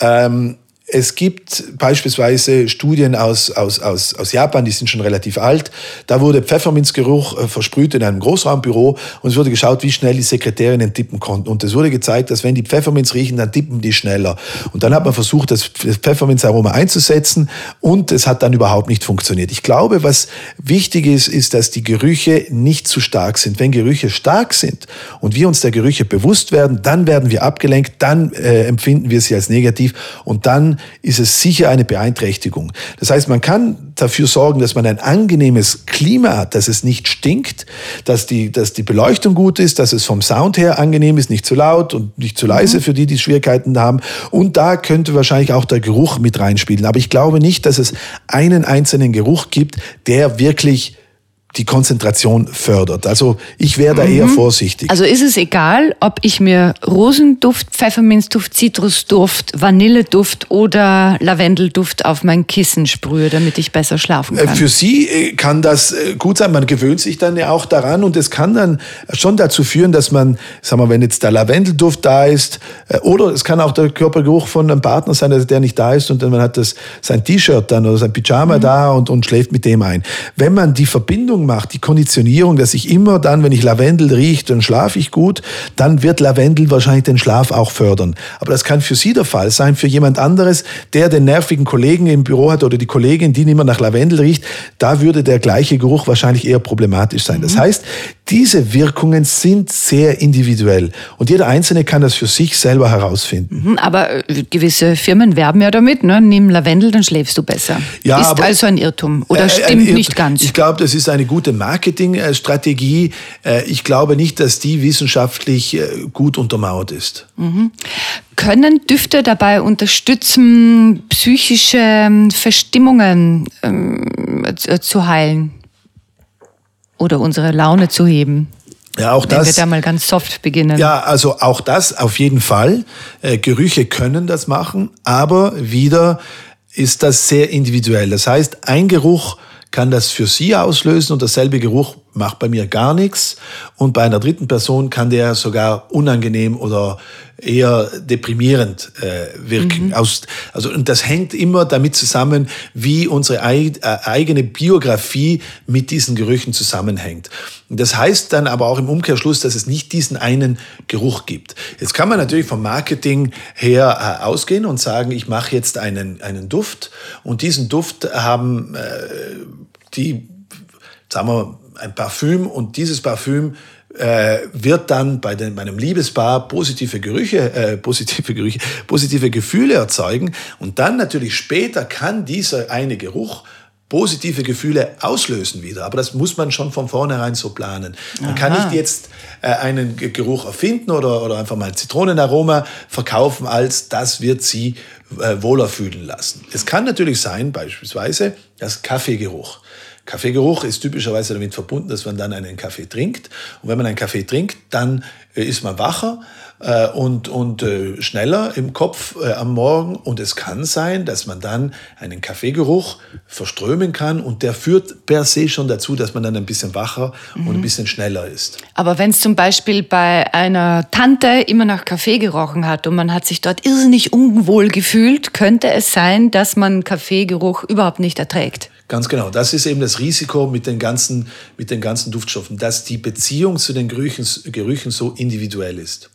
Ähm, es gibt beispielsweise Studien aus, aus, aus, aus Japan, die sind schon relativ alt. Da wurde Pfefferminzgeruch äh, versprüht in einem Großraumbüro und es wurde geschaut, wie schnell die Sekretärinnen tippen konnten. Und es wurde gezeigt, dass wenn die Pfefferminz riechen, dann tippen die schneller. Und dann hat man versucht, das Pfefferminzaroma einzusetzen und es hat dann überhaupt nicht funktioniert. Ich glaube, was wichtig ist, ist, dass die Gerüche nicht zu stark sind. Wenn Gerüche stark sind und wir uns der Gerüche bewusst werden, dann werden wir abgelenkt, dann äh, empfinden wir sie als negativ und dann ist es sicher eine Beeinträchtigung. Das heißt, man kann dafür sorgen, dass man ein angenehmes Klima hat, dass es nicht stinkt, dass die, dass die Beleuchtung gut ist, dass es vom Sound her angenehm ist, nicht zu laut und nicht zu leise mhm. für die, die Schwierigkeiten haben. Und da könnte wahrscheinlich auch der Geruch mit reinspielen. Aber ich glaube nicht, dass es einen einzelnen Geruch gibt, der wirklich die Konzentration fördert. Also ich wäre da mhm. eher vorsichtig. Also ist es egal, ob ich mir Rosenduft, Pfefferminzduft, Zitrusduft, Vanilleduft oder Lavendelduft auf mein Kissen sprühe, damit ich besser schlafen äh, kann. Für Sie äh, kann das äh, gut sein. Man gewöhnt sich dann ja auch daran und es kann dann schon dazu führen, dass man, sagen wir, wenn jetzt der Lavendelduft da ist oder es kann auch der Körpergeruch von einem Partner sein, der nicht da ist und dann man hat das sein T-Shirt dann oder sein Pyjama mhm. da und, und schläft mit dem ein. Wenn man die Verbindung Übung macht, die Konditionierung, dass ich immer dann, wenn ich Lavendel rieche, dann schlafe ich gut, dann wird Lavendel wahrscheinlich den Schlaf auch fördern. Aber das kann für Sie der Fall sein, für jemand anderes, der den nervigen Kollegen im Büro hat oder die Kollegin, die nicht mehr nach Lavendel riecht, da würde der gleiche Geruch wahrscheinlich eher problematisch sein. Das mhm. heißt, diese Wirkungen sind sehr individuell und jeder Einzelne kann das für sich selber herausfinden. Mhm, aber äh, gewisse Firmen werben ja damit, ne? nimm Lavendel, dann schläfst du besser. Ja, ist aber, also ein Irrtum oder äh, stimmt Irrtum. nicht ganz? Ich glaube, das ist eine gute Marketingstrategie. Äh, ich glaube nicht, dass die wissenschaftlich äh, gut untermauert ist. Mhm. Können Düfte dabei unterstützen, psychische ähm, Verstimmungen ähm, zu heilen oder unsere Laune zu heben? Ja, auch das. Wenn wir da mal ganz soft beginnen. Ja, also auch das auf jeden Fall. Äh, Gerüche können das machen, aber wieder ist das sehr individuell. Das heißt, ein Geruch kann das für Sie auslösen und derselbe Geruch macht bei mir gar nichts. Und bei einer dritten Person kann der sogar unangenehm oder eher deprimierend äh, wirken. Mhm. Aus, also, und das hängt immer damit zusammen, wie unsere äh, eigene Biografie mit diesen Gerüchen zusammenhängt. Und das heißt dann aber auch im Umkehrschluss, dass es nicht diesen einen Geruch gibt. Jetzt kann man natürlich vom Marketing her äh, ausgehen und sagen, ich mache jetzt einen, einen Duft und diesen Duft haben äh, die, sagen wir, ein Parfüm und dieses Parfüm äh, wird dann bei, den, bei einem Liebespaar positive Gerüche, äh, positive Gerüche, positive Gefühle erzeugen und dann natürlich später kann dieser eine Geruch positive Gefühle auslösen wieder. Aber das muss man schon von vornherein so planen. Man Aha. kann nicht jetzt äh, einen Geruch erfinden oder, oder einfach mal Zitronenaroma verkaufen, als das wird sie äh, wohler fühlen lassen. Es kann natürlich sein, beispielsweise, das Kaffeegeruch. Kaffeegeruch ist typischerweise damit verbunden, dass man dann einen Kaffee trinkt. Und wenn man einen Kaffee trinkt, dann äh, ist man wacher äh, und, und äh, schneller im Kopf am Morgen. Und es kann sein, dass man dann einen Kaffeegeruch verströmen kann und der führt per se schon dazu, dass man dann ein bisschen wacher mhm. und ein bisschen schneller ist. Aber wenn es zum Beispiel bei einer Tante immer nach Kaffee gerochen hat und man hat sich dort irrsinnig unwohl gefühlt, könnte es sein, dass man Kaffeegeruch überhaupt nicht erträgt. Ganz genau. Das ist eben das Risiko mit den ganzen, mit den ganzen Duftstoffen, dass die Beziehung zu den Gerüchen, Gerüchen so individuell ist.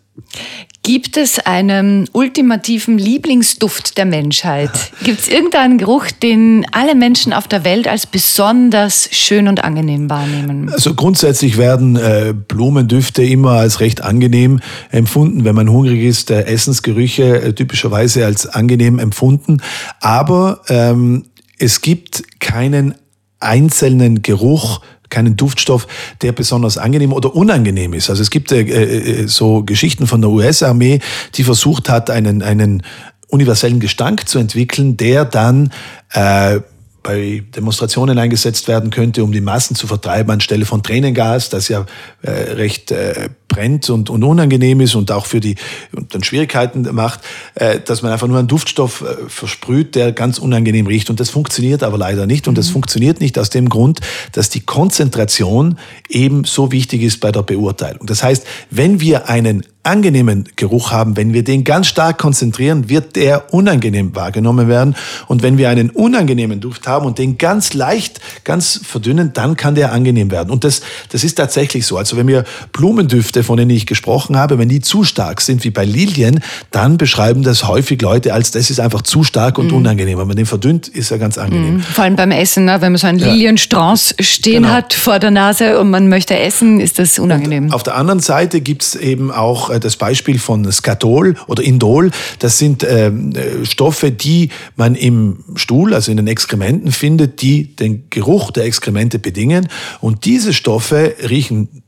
Gibt es einen ultimativen Lieblingsduft der Menschheit? *laughs* Gibt es irgendeinen Geruch, den alle Menschen auf der Welt als besonders schön und angenehm wahrnehmen? Also grundsätzlich werden äh, Blumendüfte immer als recht angenehm empfunden. Wenn man hungrig ist, äh, Essensgerüche äh, typischerweise als angenehm empfunden. Aber ähm, es gibt keinen einzelnen Geruch, keinen Duftstoff, der besonders angenehm oder unangenehm ist. Also es gibt äh, äh, so Geschichten von der US-Armee, die versucht hat, einen, einen universellen Gestank zu entwickeln, der dann äh, bei Demonstrationen eingesetzt werden könnte, um die Massen zu vertreiben, anstelle von Tränengas, das ja äh, recht äh, brennt und, und unangenehm ist und auch für die und dann Schwierigkeiten macht, äh, dass man einfach nur einen Duftstoff äh, versprüht, der ganz unangenehm riecht. Und das funktioniert aber leider nicht. Und das mhm. funktioniert nicht aus dem Grund, dass die Konzentration eben so wichtig ist bei der Beurteilung. Das heißt, wenn wir einen angenehmen Geruch haben, wenn wir den ganz stark konzentrieren, wird der unangenehm wahrgenommen werden. Und wenn wir einen unangenehmen Duft haben und den ganz leicht, ganz verdünnen, dann kann der angenehm werden. Und das, das ist tatsächlich so. Also wenn wir Blumendüfte, von denen ich gesprochen habe, wenn die zu stark sind, wie bei Lilien, dann beschreiben das häufig Leute als, das ist einfach zu stark und mhm. unangenehm. Wenn man den verdünnt, ist er ganz angenehm. Mhm. Vor allem beim Essen, ne? wenn man so einen ja. Lilienstrauß stehen genau. hat vor der Nase und man möchte essen, ist das unangenehm. Und auf der anderen Seite gibt's eben auch äh, das Beispiel von Skatol oder Indol. Das sind äh, Stoffe, die man im Stuhl, also in den Exkrementen findet, die den Geruch der Exkremente bedingen. Und diese Stoffe riechen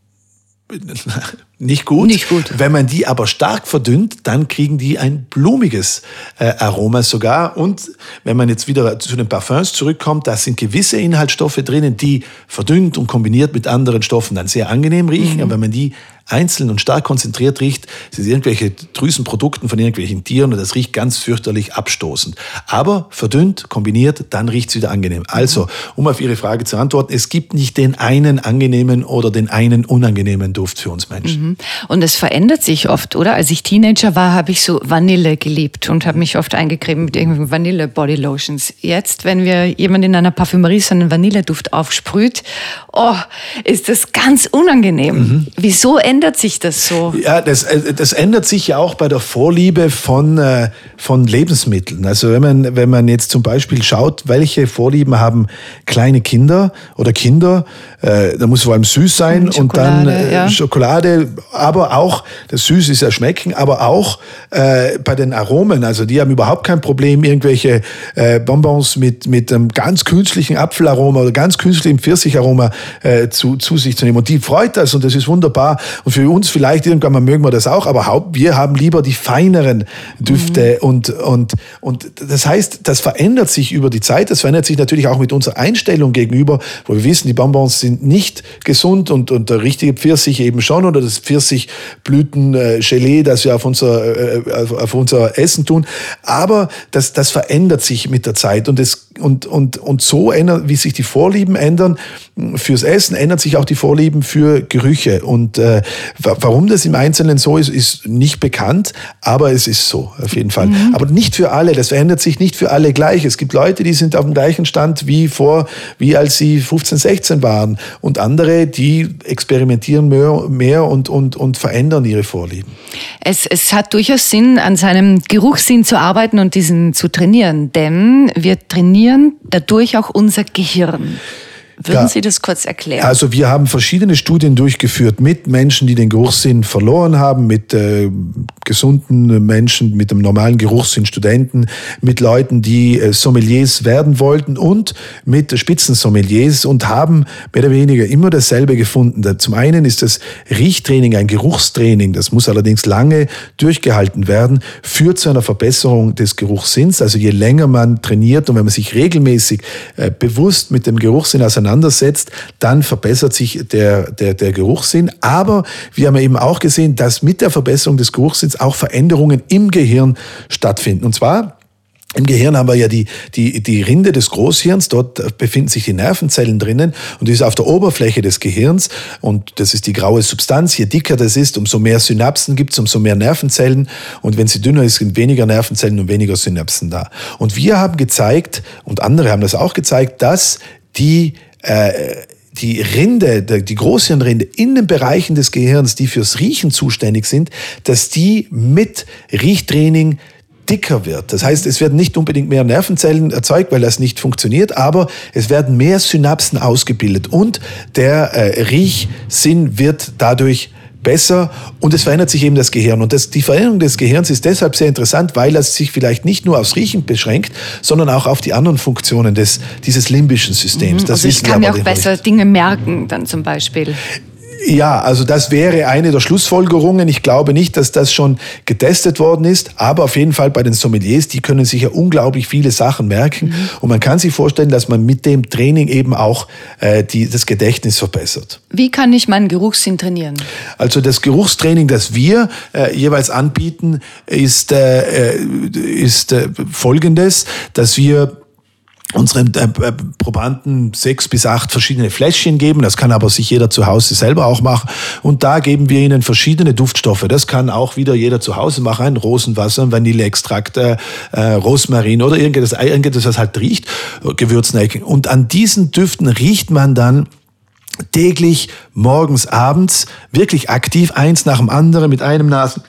*laughs* nicht gut. Nicht gut. Wenn man die aber stark verdünnt, dann kriegen die ein blumiges äh, Aroma sogar. Und wenn man jetzt wieder zu den Parfums zurückkommt, da sind gewisse Inhaltsstoffe drinnen, die verdünnt und kombiniert mit anderen Stoffen dann sehr angenehm riechen. Mhm. Aber wenn man die einzeln und stark konzentriert riecht, sind irgendwelche Drüsenprodukten von irgendwelchen Tieren und das riecht ganz fürchterlich abstoßend. Aber verdünnt, kombiniert, dann riecht es wieder angenehm. Also, um auf Ihre Frage zu antworten, es gibt nicht den einen angenehmen oder den einen unangenehmen Duft für uns Menschen. Mhm. Und es verändert sich oft, oder? Als ich Teenager war, habe ich so Vanille geliebt und habe mich oft eingecremt mit irgendwelchen Vanille Body Lotions. Jetzt, wenn wir jemand in einer Parfümerie so einen Vanilleduft aufsprüht, oh, ist das ganz unangenehm. Mhm. Wieso ändert ändert sich das so? Ja, das, äh, das ändert sich ja auch bei der Vorliebe von, äh, von Lebensmitteln. Also wenn man, wenn man jetzt zum Beispiel schaut, welche Vorlieben haben kleine Kinder oder Kinder, äh, da muss vor allem süß sein Schokolade, und dann äh, ja. Schokolade, aber auch, das Süß ist ja schmecken, aber auch äh, bei den Aromen, also die haben überhaupt kein Problem, irgendwelche Bonbons mit, mit einem ganz künstlichen Apfelaroma oder ganz künstlichem Pfirsicharoma zu, zu sich zu nehmen. Und die freut das und das ist wunderbar. Und für uns vielleicht irgendwann mal mögen wir das auch, aber wir haben lieber die feineren Düfte mhm. und, und, und das heißt, das verändert sich über die Zeit. Das verändert sich natürlich auch mit unserer Einstellung gegenüber, wo wir wissen, die Bonbons sind nicht gesund und, und der richtige Pfirsich eben schon oder das Pfirsichblüten-Gelee, das wir auf unser, äh, auf unser Essen tun. Aber das, das verändert sich mit der Zeit und es und, und, und so ändert, wie sich die Vorlieben ändern fürs Essen, ändert sich auch die Vorlieben für Gerüche. Und äh, warum das im Einzelnen so ist, ist nicht bekannt, aber es ist so, auf jeden Fall. Mhm. Aber nicht für alle, das verändert sich nicht für alle gleich. Es gibt Leute, die sind auf dem gleichen Stand wie vor, wie als sie 15, 16 waren. Und andere, die experimentieren mehr, mehr und, und, und verändern ihre Vorlieben. Es, es hat durchaus Sinn, an seinem Geruchssinn zu arbeiten und diesen zu trainieren, denn wir trainieren dadurch auch unser Gehirn. Würden Ja. Sie das kurz erklären? Also wir haben verschiedene Studien durchgeführt mit Menschen, die den Geruchssinn verloren haben, mit äh, gesunden Menschen, mit dem normalen Geruchssinn, Studenten, mit Leuten, die äh, Sommeliers werden wollten und mit Spitzensommeliers und haben mehr oder weniger immer dasselbe gefunden. Zum einen ist das Riechtraining ein Geruchstraining, das muss allerdings lange durchgehalten werden, führt zu einer Verbesserung des Geruchssinns. Also je länger man trainiert und wenn man sich regelmäßig äh, bewusst mit dem Geruchssinn auseinandersetzt, dann verbessert sich der, der, der Geruchssinn. Aber wir haben eben auch gesehen, dass mit der Verbesserung des Geruchssinns auch Veränderungen im Gehirn stattfinden. Und zwar im Gehirn haben wir ja die, die, die Rinde des Großhirns, dort befinden sich die Nervenzellen drinnen und die ist auf der Oberfläche des Gehirns und das ist die graue Substanz. Je dicker das ist, umso mehr Synapsen gibt es, umso mehr Nervenzellen und wenn sie dünner ist, sind weniger Nervenzellen und weniger Synapsen da. Und wir haben gezeigt, und andere haben das auch gezeigt, dass die die Rinde, die Großhirnrinde in den Bereichen des Gehirns, die fürs Riechen zuständig sind, dass die mit Riechtraining dicker wird. Das heißt, es werden nicht unbedingt mehr Nervenzellen erzeugt, weil das nicht funktioniert, aber es werden mehr Synapsen ausgebildet und der äh, Riechsinn wird dadurch besser und es verändert sich eben das Gehirn. Und das, die Veränderung des Gehirns ist deshalb sehr interessant, weil es sich vielleicht nicht nur aufs Riechen beschränkt, sondern auch auf die anderen Funktionen des, dieses limbischen Systems. Das also ich kann mir auch nicht. besser Dinge merken, dann zum Beispiel. Ja, also das wäre eine der Schlussfolgerungen. Ich glaube nicht, dass das schon getestet worden ist, aber auf jeden Fall bei den Sommeliers, die können sich ja unglaublich viele Sachen merken und man kann sich vorstellen, dass man mit dem Training eben auch äh, die, das Gedächtnis verbessert. Wie kann ich meinen Geruchssinn trainieren? Also das Geruchstraining, das wir äh, jeweils anbieten, ist, äh, äh, ist äh, folgendes, dass wir unseren äh, äh, Probanden sechs bis acht verschiedene Fläschchen geben. Das kann aber sich jeder zu Hause selber auch machen. Und da geben wir ihnen verschiedene Duftstoffe. Das kann auch wieder jeder zu Hause machen. Ein Rosenwasser, ein Vanilleextrakt, äh, äh, Rosmarin oder irgendetwas, irgendetwas, was halt riecht, Gewürznelken. Und an diesen Düften riecht man dann täglich, morgens, abends, wirklich aktiv, eins nach dem anderen mit einem Nasen.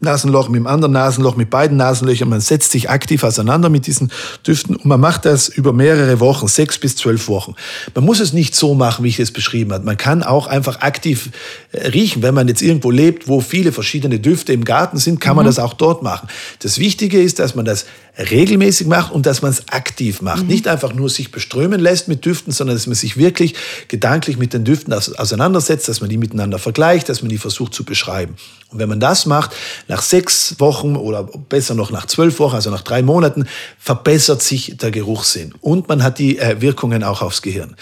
Nasenloch, mit dem anderen Nasenloch, mit beiden Nasenlöchern. Man setzt sich aktiv auseinander mit diesen Düften und man macht das über mehrere Wochen, sechs bis zwölf Wochen. Man muss es nicht so machen, wie ich es beschrieben habe. Man kann auch einfach aktiv äh, riechen. Wenn man jetzt irgendwo lebt, wo viele verschiedene Düfte im Garten sind, kann man das auch dort machen. Das Wichtige ist, dass man das regelmäßig macht und dass man es aktiv macht. Nicht einfach nur sich beströmen lässt mit Düften, sondern dass man sich wirklich gedanklich mit den Düften aus- auseinandersetzt, dass man die miteinander vergleicht, dass man die versucht zu beschreiben. Und wenn man das macht, nach sechs Wochen oder besser noch nach zwölf Wochen, also nach drei Monaten, verbessert sich der Geruchssinn. Und man hat die äh, Wirkungen auch aufs Gehirn.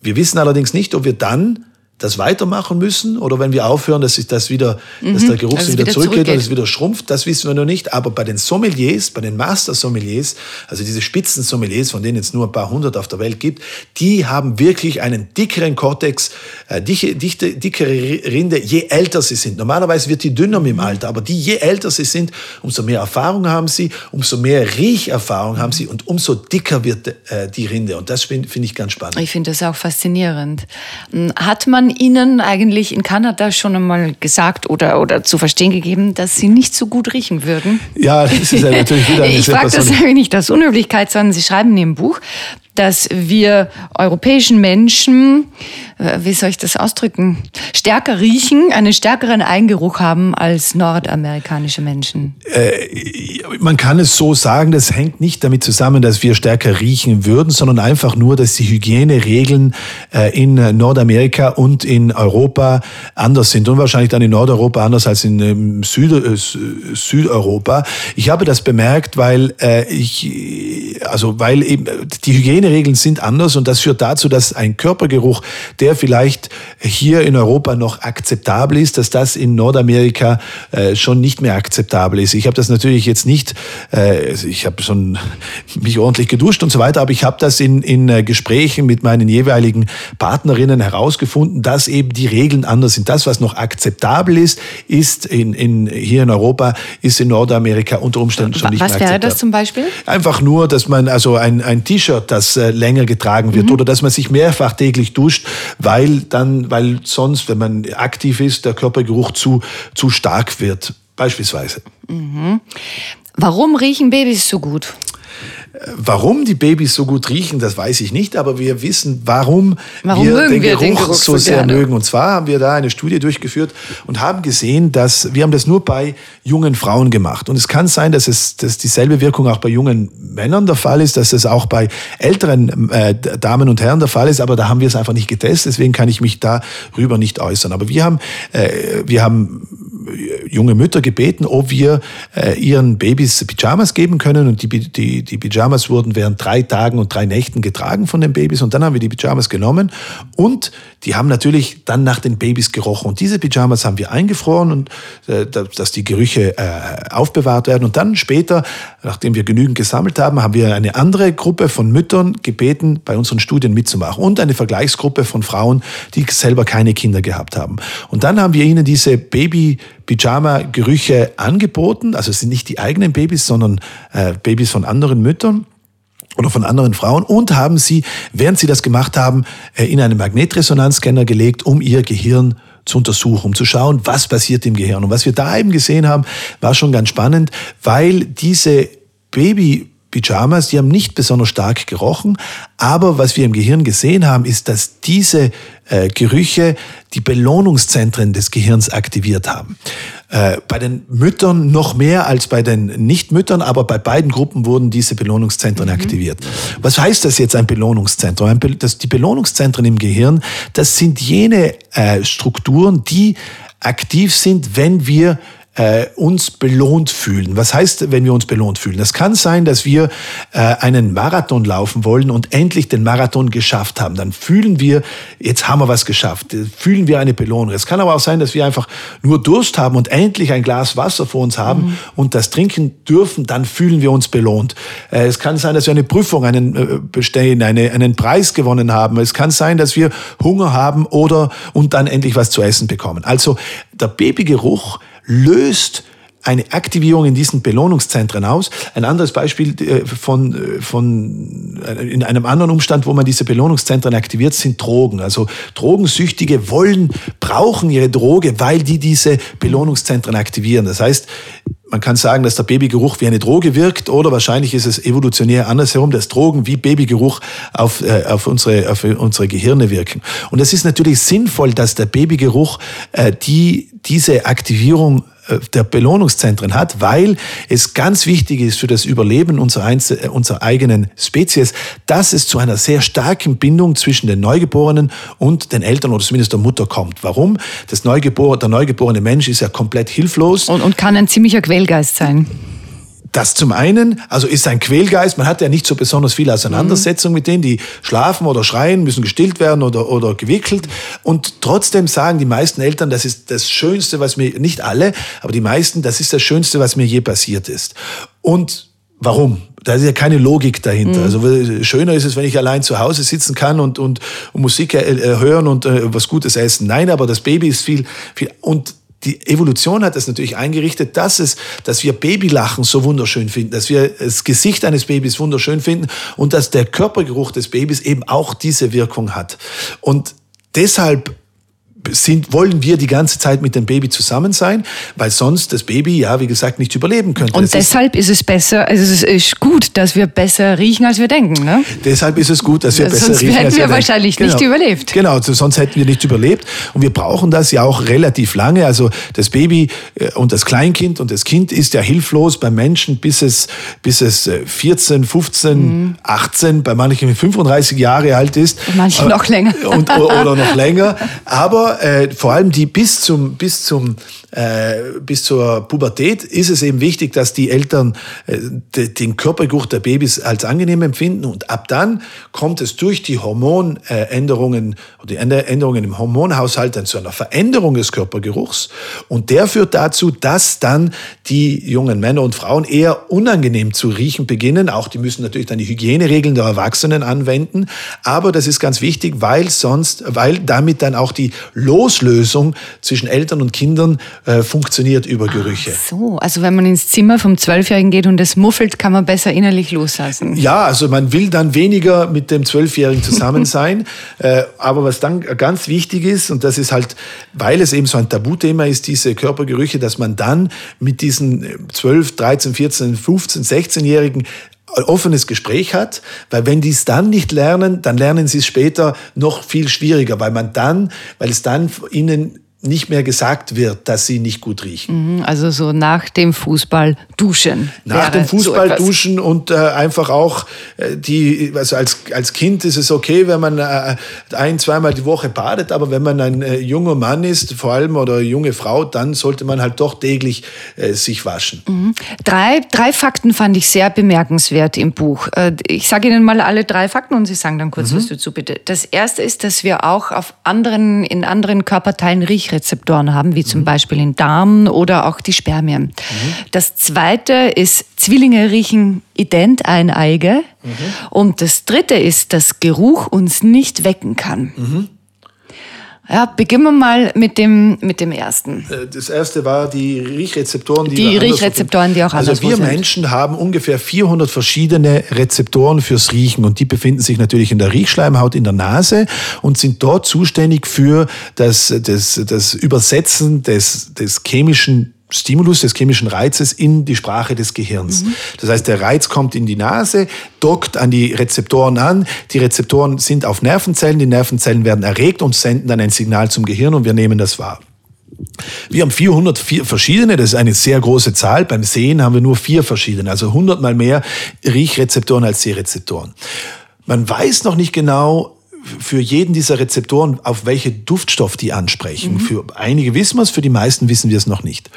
Wir wissen allerdings nicht, ob wir dann das weitermachen müssen oder wenn wir aufhören, dass sich das wieder, dass der Geruchssinn also wieder, wieder zurückgeht zurückgeht. es wieder schrumpft, das wissen wir noch nicht. Aber bei den Sommeliers, bei den Master-Sommeliers, also diese Spitzensommeliers, von denen es nur ein paar hundert auf der Welt gibt, die haben wirklich einen dickeren Kortex, äh, dichte, dichte, dickere Rinde, je älter sie sind. Normalerweise wird die dünner mit dem Alter, aber die, je älter sie sind, umso mehr Erfahrung haben sie, umso mehr Riecherfahrung haben sie und umso dicker wird äh, die Rinde. Und das finde find ich ganz spannend. Ich finde das auch faszinierend. Hm, Hat man Ihnen eigentlich in Kanada schon einmal gesagt oder, oder zu verstehen gegeben, dass Sie nicht so gut riechen würden? Ja, das ist ja natürlich wieder *laughs* eine ich frage das persönliche- nicht aus Unhöflichkeit, sondern Sie schreiben in Ihrem Buch, dass wir europäischen Menschen, äh, wie soll ich das ausdrücken, stärker riechen, einen stärkeren Eingeruch haben als nordamerikanische Menschen. Man kann es so sagen, das hängt nicht damit zusammen, dass wir stärker riechen würden, sondern einfach nur, dass die Hygieneregeln äh, in äh, Nordamerika und in Europa anders sind und wahrscheinlich dann in Nordeuropa anders als in ähm, Süd, äh, Sü- Südeuropa. Ich habe das bemerkt, weil äh, ich, also weil eben äh, die Hygieneregeln sind anders und das führt dazu, dass ein Körpergeruch, der vielleicht hier in Europa noch akzeptabel ist, dass das in Nordamerika äh, schon nicht mehr akzeptabel ist. Ich habe das natürlich jetzt nicht, äh, ich habe schon *laughs* mich ordentlich geduscht und so weiter, aber ich habe das in, in äh, Gesprächen mit meinen jeweiligen Partnerinnen herausgefunden, dass eben die Regeln anders sind. Das, was noch akzeptabel ist, ist in, in, hier in Europa, ist in Nordamerika unter Umständen schon nicht Was mehr wäre akzeptabel. das zum Beispiel? Einfach nur, dass man also ein, ein T-Shirt, das äh, länger getragen wird oder dass man sich mehrfach täglich duscht, weil dann, weil sonst, wenn man aktiv ist, der Körpergeruch zu, zu stark wird, beispielsweise. Warum riechen Babys so gut? Warum die Babys so gut riechen, das weiß ich nicht, aber wir wissen, warum, warum wir, den, wir Geruch den, Geruch so sehr gerne. mögen. Und zwar haben wir da eine Studie durchgeführt und haben gesehen, dass wir haben das nur bei jungen Frauen gemacht. Und es kann sein, dass es dass dieselbe Wirkung auch bei jungen Männern der Fall ist, dass es auch bei älteren äh, Damen und Herren der Fall ist, aber da haben wir es einfach nicht getestet, deswegen kann ich mich darüber nicht äußern. Aber wir haben, äh, wir haben junge Mütter gebeten, ob wir äh, ihren Babys Pyjamas geben können. Und die, die, die Pyjamas wurden während drei Tagen und drei Nächten getragen von den Babys. Und dann haben wir die Pyjamas genommen und die haben natürlich dann nach den Babys gerochen. Und diese Pyjamas haben wir eingefroren und äh, dass die Gerüche äh, aufbewahrt werden. Und dann später, nachdem wir genügend gesammelt haben, haben wir eine andere Gruppe von Müttern gebeten, bei unseren Studien mitzumachen. Und eine Vergleichsgruppe von Frauen, die selber keine Kinder gehabt haben. Und dann haben wir ihnen diese Baby Pyjama-Gerüche angeboten. Also es sind nicht die eigenen Babys, sondern äh, Babys von anderen Müttern oder von anderen Frauen und haben sie, während sie das gemacht haben, äh, in einen Magnetresonanzscanner gelegt, um ihr Gehirn zu untersuchen, um zu schauen, was passiert im Gehirn. Und was wir da eben gesehen haben, war schon ganz spannend, weil diese Baby Pyjamas, die haben nicht besonders stark gerochen, aber was wir im Gehirn gesehen haben, ist, dass diese äh, Gerüche die Belohnungszentren des Gehirns aktiviert haben. Äh, bei den Müttern noch mehr als bei den Nichtmüttern, aber bei beiden Gruppen wurden diese Belohnungszentren mhm. aktiviert. Was heißt das jetzt ein Belohnungszentrum? Ein Be das, die Belohnungszentren im Gehirn, das sind jene äh, Strukturen, die aktiv sind, wenn wir äh, uns belohnt fühlen. Was heißt, wenn wir uns belohnt fühlen? Das kann sein, dass wir äh, einen Marathon laufen wollen und endlich den Marathon geschafft haben. Dann fühlen wir, jetzt haben wir was geschafft. Fühlen wir eine Belohnung. Es kann aber auch sein, dass wir einfach nur Durst haben und endlich ein Glas Wasser vor uns haben mhm. und das trinken dürfen. Dann fühlen wir uns belohnt. Äh, es kann sein, dass wir eine Prüfung einen, äh, bestehen, eine, einen Preis gewonnen haben. Es kann sein, dass wir Hunger haben oder und dann endlich was zu essen bekommen. Also der Babygeruch löst eine Aktivierung in diesen Belohnungszentren aus. Ein anderes Beispiel äh, von, äh, von äh, in einem anderen Umstand, wo man diese Belohnungszentren aktiviert, sind Drogen. Also Drogensüchtige wollen, brauchen ihre Droge, weil die diese Belohnungszentren aktivieren. Das heißt, man kann sagen, dass der Babygeruch wie eine Droge wirkt oder wahrscheinlich ist es evolutionär andersherum, dass Drogen wie Babygeruch auf, äh, auf, unsere, auf unsere Gehirne wirken. Und es ist natürlich sinnvoll, dass der Babygeruch äh, die, diese Aktivierung der Belohnungszentren hat, weil es ganz wichtig ist für das Überleben unserer, äh, unserer eigenen Spezies, dass es zu einer sehr starken Bindung zwischen den Neugeborenen und den Eltern oder zumindest der Mutter kommt. Warum? Das Neugebor der neugeborene Mensch ist ja komplett hilflos. Und, und kann ein ziemlicher Quälgeist sein. Das zum einen, also ist ein Quälgeist, man hat ja nicht so besonders viel Auseinandersetzung mhm. mit denen, die schlafen oder schreien, müssen gestillt werden oder, oder gewickelt. Und trotzdem sagen die meisten Eltern, das ist das Schönste, was mir, nicht alle, aber die meisten, das ist das Schönste, was mir je passiert ist. Und Warum? Da ist ja keine Logik dahinter. Mhm. Also schöner ist es, wenn ich allein zu Hause sitzen kann und, und, und Musik äh, hören und äh, was Gutes essen. Nein, aber das Baby ist viel, viel und die Evolution hat es natürlich eingerichtet, dass es, dass wir Babylachen so wunderschön finden, dass wir das Gesicht eines Babys wunderschön finden und dass der Körpergeruch des Babys eben auch diese Wirkung hat. Und deshalb sind, wollen wir die ganze Zeit mit dem Baby zusammen sein, weil sonst das Baby, ja, wie gesagt, nicht überleben könnte. Und das deshalb ist, ist, es besser, also es ist gut, dass wir besser riechen, als wir denken. Ne? Deshalb ist es gut, dass wir besser sonst riechen, wir denken. Sonst hätten wir wahrscheinlich genau. nicht überlebt. Genau, sonst hätten wir nicht überlebt. Und wir brauchen das ja auch relativ lange. Also das Baby äh, und das Kleinkind und das Kind ist ja hilflos beim Menschen, bis es, bis es 14, 15, mhm. 18, bei manchen 35 Jahre alt ist. Manche noch länger. Und, oder noch *laughs* länger. Aber äh, vor allem die bis zum, bis zum äh, bis zur Pubertät ist es eben wichtig, dass die Eltern äh, den Körpergeruch der Babys als angenehm empfinden. Und ab dann kommt es durch die Hormonänderungen oder die Änderungen im Hormonhaushalt dann zu einer Veränderung des Körpergeruchs. Und der führt dazu, dass dann die jungen Männer und Frauen eher unangenehm zu riechen beginnen. Auch die müssen natürlich dann die Hygieneregeln der Erwachsenen anwenden, aber das ist ganz wichtig, weil sonst, weil damit dann auch die Loslösung zwischen Eltern und Kindern äh, funktioniert über Gerüche. Ach so, also wenn man ins Zimmer vom Zwölfjährigen geht und es muffelt, kann man besser innerlich loslassen. Ja, also man will dann weniger mit dem Zwölfjährigen zusammen *laughs* sein. äh, aber was dann ganz wichtig ist, und das ist halt, weil es eben so ein Tabuthema ist, diese Körpergerüche, dass man dann mit diesen 12, 13, 14, 15, 16-Jährigen offenes Gespräch hat, weil wenn die es dann nicht lernen, dann lernen sie es später noch viel schwieriger, weil man dann, weil es dann ihnen nicht mehr gesagt wird, dass sie nicht gut riechen. Mhm, also so nach dem Fußball duschen. Nach dem Fußball so duschen und äh, einfach auch äh, die, also als, als Kind ist es okay, wenn man äh, ein, zweimal die Woche badet, aber wenn man ein äh, junger Mann ist, vor allem oder junge Frau, dann sollte man halt doch täglich äh, sich waschen. Mhm. Drei, drei Fakten fand ich sehr bemerkenswert im Buch. Äh, ich sage Ihnen mal alle drei Fakten und Sie sagen dann kurz mhm. was dazu, bitte. Das erste ist, dass wir auch auf anderen, in anderen Körperteilen riechen Riechrezeptoren haben, wie zum mhm. Beispiel in Darm oder auch die Spermien. Mhm. Das zweite ist, Zwillinge riechen ident eineige. Mhm. Und das dritte ist, dass Geruch uns nicht wecken kann. Ja, beginnen wir mal mit dem, mit dem ersten. Äh, das erste war die Riechrezeptoren, die, die Riechrezeptoren, die auch anders Also wir Menschen haben ungefähr 400 verschiedene Rezeptoren fürs Riechen und die befinden sich natürlich in der Riechschleimhaut in der Nase und sind dort zuständig für das, das, das Übersetzen des, des chemischen Stimulus des chemischen Reizes in die Sprache des Gehirns. Mhm. Das heißt, der Reiz kommt in die Nase, dockt an die Rezeptoren an. Die Rezeptoren sind auf Nervenzellen, die Nervenzellen werden erregt und senden dann ein Signal zum Gehirn und wir nehmen das wahr. Wir haben 404 verschiedene, das ist eine sehr große Zahl. Beim Sehen haben wir nur vier verschiedene, also 100 mal mehr Riechrezeptoren als Sehrezeptoren. Man weiß noch nicht genau, für jeden dieser Rezeptoren, auf welche Duftstoff die ansprechen. Mhm. Für einige wissen wir es, für die meisten wissen wir es noch nicht.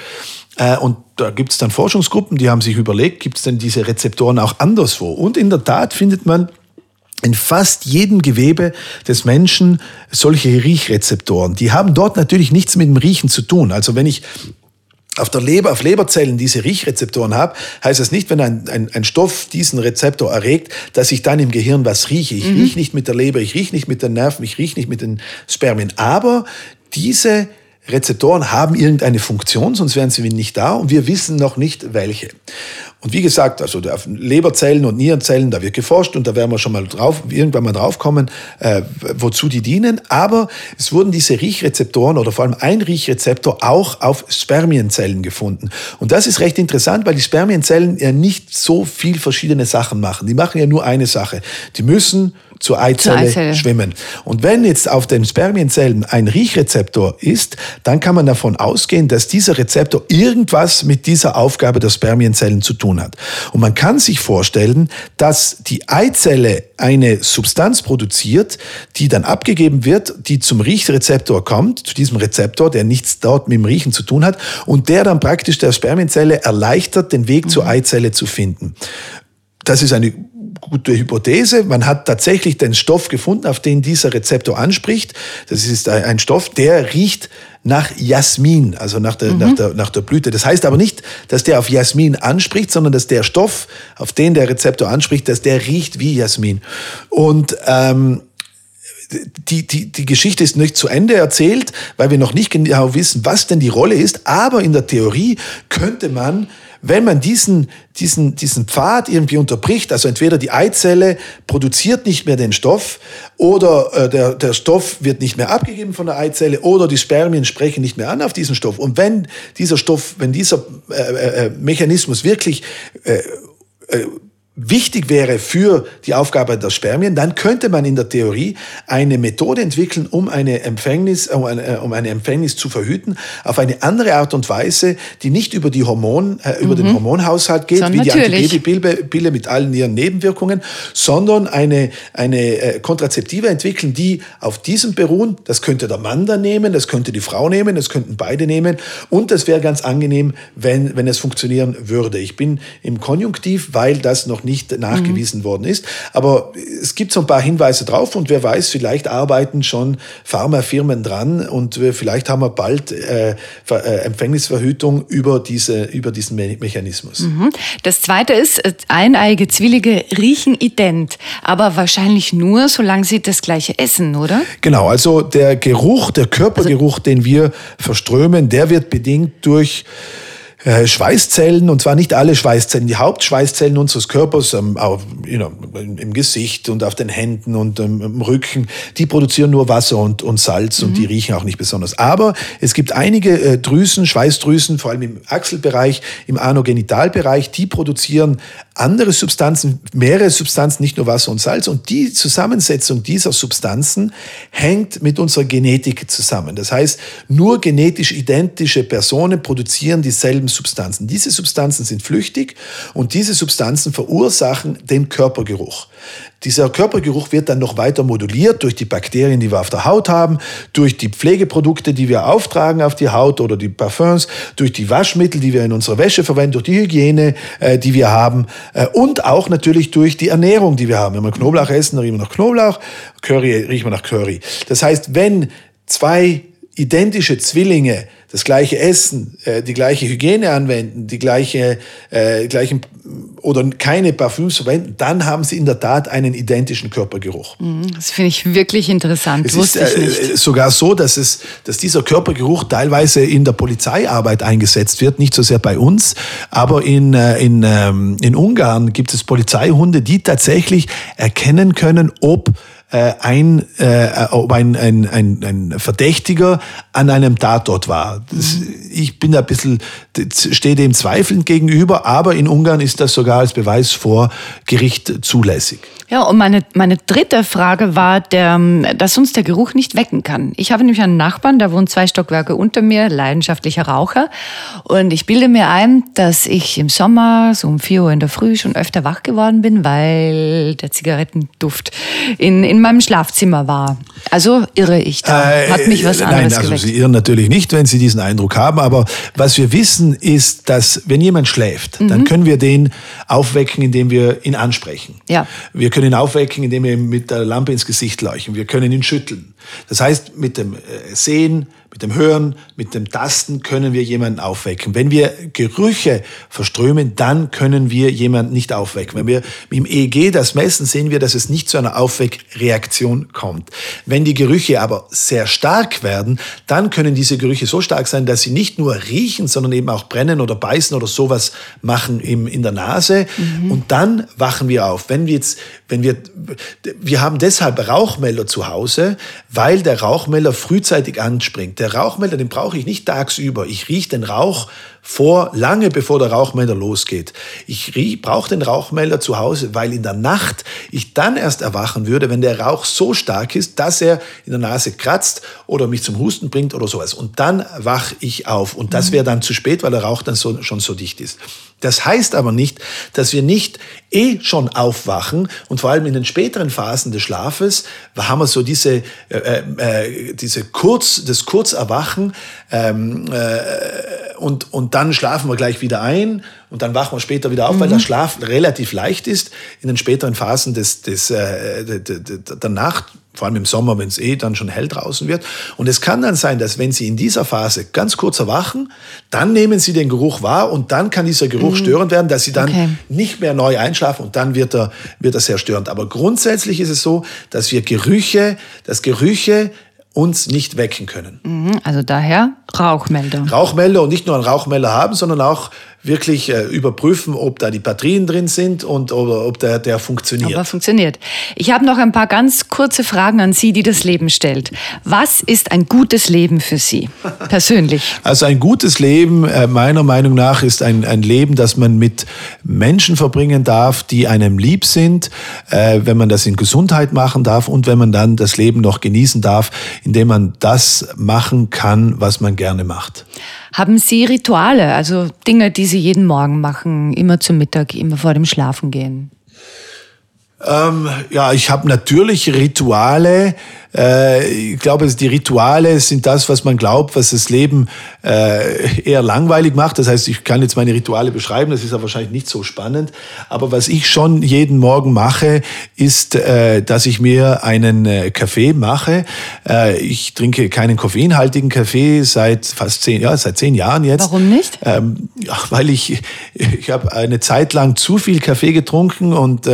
Äh, und da gibt es dann Forschungsgruppen, die haben sich überlegt, gibt es denn diese Rezeptoren auch anderswo? Und in der Tat findet man in fast jedem Gewebe des Menschen solche Riechrezeptoren. Die haben dort natürlich nichts mit dem Riechen zu tun. Also wenn ich auf der Leber, auf Leberzellen diese Riechrezeptoren habe, heißt das nicht, wenn ein, ein, ein Stoff diesen Rezeptor erregt, dass ich dann im Gehirn was rieche. Ich mhm. rieche nicht mit der Leber, ich rieche nicht mit den Nerven, ich rieche nicht mit den Spermien. Aber diese Rezeptoren haben irgendeine Funktion, sonst wären sie nicht da und wir wissen noch nicht welche. Und wie gesagt, also Leberzellen und Nierenzellen, da wird geforscht und da werden wir schon mal drauf, irgendwann mal draufkommen, äh, wozu die dienen. Aber es wurden diese Riechrezeptoren oder vor allem ein Riechrezeptor auch auf Spermienzellen gefunden. Und das ist recht interessant, weil die Spermienzellen ja nicht so viel verschiedene Sachen machen. Die machen ja nur eine Sache. Die müssen zur Eizelle, zur Eizelle, schwimmen. Und wenn jetzt auf den Spermienzellen ein Riechrezeptor ist, dann kann man davon ausgehen, dass dieser Rezeptor irgendwas mit dieser Aufgabe der Spermienzellen zu tun hat. Und man kann sich vorstellen, dass die Eizelle eine Substanz produziert, die dann abgegeben wird, die zum Riechrezeptor kommt, zu diesem Rezeptor, der nichts dort mit dem Riechen zu tun hat, und der dann praktisch der Spermienzelle erleichtert, den Weg mhm. zur Eizelle zu finden. Das ist eine gute Hypothese. Man hat tatsächlich den Stoff gefunden, auf den dieser Rezeptor anspricht. Das ist ein Stoff, der riecht nach Jasmin, also nach der, mhm. nach, der, nach der Blüte. Das heißt aber nicht, dass der auf Jasmin anspricht, sondern dass der Stoff, auf den der Rezeptor anspricht, dass der riecht wie Jasmin. Und ähm, die, die, die Geschichte ist nicht zu Ende erzählt, weil wir noch nicht genau wissen, was denn die Rolle ist. Aber in der Theorie könnte man wenn man diesen, diesen, diesen Pfad irgendwie unterbricht, also entweder die Eizelle produziert nicht mehr den Stoff oder äh, der, der Stoff wird nicht mehr abgegeben von der Eizelle oder die Spermien sprechen nicht mehr an auf diesen Stoff. Und wenn dieser Stoff, wenn dieser äh, äh, äh Mechanismus wirklich äh, äh, wichtig wäre für die Aufgabe der Spermien, dann könnte man in der Theorie eine Methode entwickeln, um eine Empfängnis, um eine, um eine Empfängnis zu verhüten, auf eine andere Art und Weise, die nicht über die Hormon, äh, über mhm. den Hormonhaushalt geht, so, wie natürlich. die Antibabypille mit allen ihren Nebenwirkungen, sondern eine, eine äh, Kontrazeptive entwickeln, die auf diesem beruhen. Das könnte der Mann dann nehmen, das könnte die Frau nehmen, das könnten beide nehmen und das wäre ganz angenehm, wenn, wenn es funktionieren würde. Ich bin im Konjunktiv, weil das noch nicht nachgewiesen mhm. worden ist. Aber es gibt so ein paar Hinweise drauf und wer weiß, vielleicht arbeiten schon Pharmafirmen dran und vielleicht haben wir bald äh, äh, Empfängnisverhütung über, diese, über diesen Me Mechanismus. Mhm. Das zweite ist, äh, eineige Zwillinge riechen ident, aber wahrscheinlich nur, solange sie das gleiche essen, oder? Genau, also der Geruch, der Körpergeruch, also, den wir verströmen, der wird bedingt durch äh, Schweißzellen, und zwar nicht alle Schweißzellen, die Hauptschweißzellen unseres Körpers ähm, auf, you know, im Gesicht und auf den Händen und ähm, im Rücken, die produzieren nur Wasser und, und Salz mhm. und die mhm. riechen auch nicht besonders. Aber es gibt einige äh, Drüsen, Schweißdrüsen, vor allem im Achselbereich, im Anogenitalbereich, die produzieren andere Substanzen, mehrere Substanzen, nicht nur Wasser und Salz. Und die Zusammensetzung dieser Substanzen hängt mit unserer Genetik zusammen. Das heißt, nur genetisch identische Personen produzieren dieselben Substanzen. Diese Substanzen sind flüchtig und diese Substanzen verursachen den Körpergeruch. Dieser Körpergeruch wird dann noch weiter moduliert durch die Bakterien, die wir auf der Haut haben, durch die Pflegeprodukte, die wir auftragen auf die Haut oder die Parfums, durch die Waschmittel, die wir in unserer Wäsche verwenden, durch die Hygiene, äh, die wir haben äh, und auch natürlich durch die Ernährung, die wir haben. Wenn wir Knoblauch essen, dann riechen wir nach Knoblauch, Curry riechen wir nach Curry. Das heißt, wenn zwei identische Zwillinge das gleiche essen, äh, die gleiche Hygiene anwenden, die gleiche, äh, gleichen oder keine Parfüms verwenden, dann haben sie in der Tat einen identischen Körpergeruch. Mhm, das finde ich wirklich interessant. Es Wusste ist äh, sogar so, dass, es, dass dieser Körpergeruch teilweise in der Polizeiarbeit eingesetzt wird, nicht so sehr bei uns, aber in, äh, in, ähm, in Ungarn gibt es Polizeihunde, die tatsächlich erkennen können, ob äh, ein, äh, ob ein, ein, ein, ein Verdächtiger an einem Tatort war. Das, ich bin da ein bisschen, stehe dem zweifelnd gegenüber, aber in Ungarn ist das sogar als Beweis vor Gericht zulässig. Ja, und meine, meine dritte Frage war, der, dass uns der Geruch nicht wecken kann. Ich habe nämlich einen Nachbarn, der wohnt zwei Stockwerke unter mir, leidenschaftlicher Raucher. Und ich bilde mir ein, dass ich im Sommer so um vier Uhr in der Früh schon öfter wach geworden bin, weil der Zigarettenduft in, in meinem Schlafzimmer war. Also irre ich da. Äh, Hat mich was anderes Nein, also geweckt. Sie irren natürlich nicht, wenn Sie diesen Eindruck haben. Aber was wir wissen, ist, dass wenn jemand schläft, mhm. dann können wir den aufwecken, indem wir ihn ansprechen. Ja. Wir können ihn aufwecken, indem wir ihm mit der Lampe ins Gesicht leuchten. Wir können ihn schütteln. Das heißt, mit dem äh, Sehen, mit dem Hören, mit dem Tasten können wir jemanden aufwecken. Wenn wir Gerüche verströmen, dann können wir jemanden nicht aufwecken. Wenn wir im EEG das messen, sehen wir, dass es nicht zu einer Aufweckreaktion kommt. Wenn die Gerüche aber sehr stark werden, dann können diese Gerüche so stark sein, dass sie nicht nur riechen, sondern eben auch brennen oder beißen oder sowas machen in der Nase. Mhm. Und dann wachen wir auf. Wenn wir jetzt, wenn wir, wir haben deshalb Rauchmelder zu Hause, weil der Rauchmelder frühzeitig anspringt. Der Rauchmelder, den brauche ich nicht tagsüber. Ich rieche den Rauch vor, lange bevor der Rauchmelder losgeht. Ich brauche den Rauchmelder zu Hause, weil in der Nacht ich dann erst erwachen würde, wenn der Rauch so stark ist, dass er in der Nase kratzt oder mich zum Husten bringt oder sowas. Und dann wach ich auf. Und das wäre dann zu spät, weil der Rauch dann so, schon so dicht ist. Das heißt aber nicht, dass wir nicht eh schon aufwachen und vor allem in den späteren Phasen des Schlafes haben wir so diese, äh, äh, diese kurz, das Kurzerwachen ähm, äh, und, und dann schlafen wir gleich wieder ein und dann wachen wir später wieder auf, mhm. weil der Schlaf relativ leicht ist in den späteren Phasen des, des, äh, der, der Nacht vor allem im Sommer, wenn es eh dann schon hell draußen wird. Und es kann dann sein, dass wenn Sie in dieser Phase ganz kurz erwachen, dann nehmen Sie den Geruch wahr und dann kann dieser Geruch mhm. störend werden, dass Sie dann okay. nicht mehr neu einschlafen und dann wird er, wird er sehr störend. Aber grundsätzlich ist es so, dass wir Gerüche, dass Gerüche uns nicht wecken können. Mhm, also daher Rauchmelder. Rauchmelder und nicht nur einen Rauchmelder haben, sondern auch wirklich äh, überprüfen, ob da die Batterien drin sind und oder ob der, der funktioniert. Aber funktioniert. Ich habe noch ein paar ganz kurze Fragen an Sie, die das Leben stellt. Was ist ein gutes Leben für Sie *laughs* persönlich? Also ein gutes Leben, äh, meiner Meinung nach, ist ein, ein Leben, das man mit Menschen verbringen darf, die einem lieb sind, äh, wenn man das in Gesundheit machen darf und wenn man dann das Leben noch genießen darf, indem man das machen kann, was man gerne macht. Haben Sie Rituale, also Dinge, die Sie jeden Morgen machen, immer zum Mittag, immer vor dem Schlafengehen? Ähm, ja, ich habe natürlich Rituale, äh, ich glaube, die Rituale sind das, was man glaubt, was das Leben äh, eher langweilig macht. Das heißt, ich kann jetzt meine Rituale beschreiben, das ist ja wahrscheinlich nicht so spannend. Aber was ich schon jeden Morgen mache, ist, äh, dass ich mir einen Kaffee mache. Ich trinke keinen koffeinhaltigen Kaffee seit fast zehn, ja, seit zehn Jahren jetzt. Warum nicht? Ähm, ja, weil ich, ich habe eine Zeit lang zu viel Kaffee getrunken und,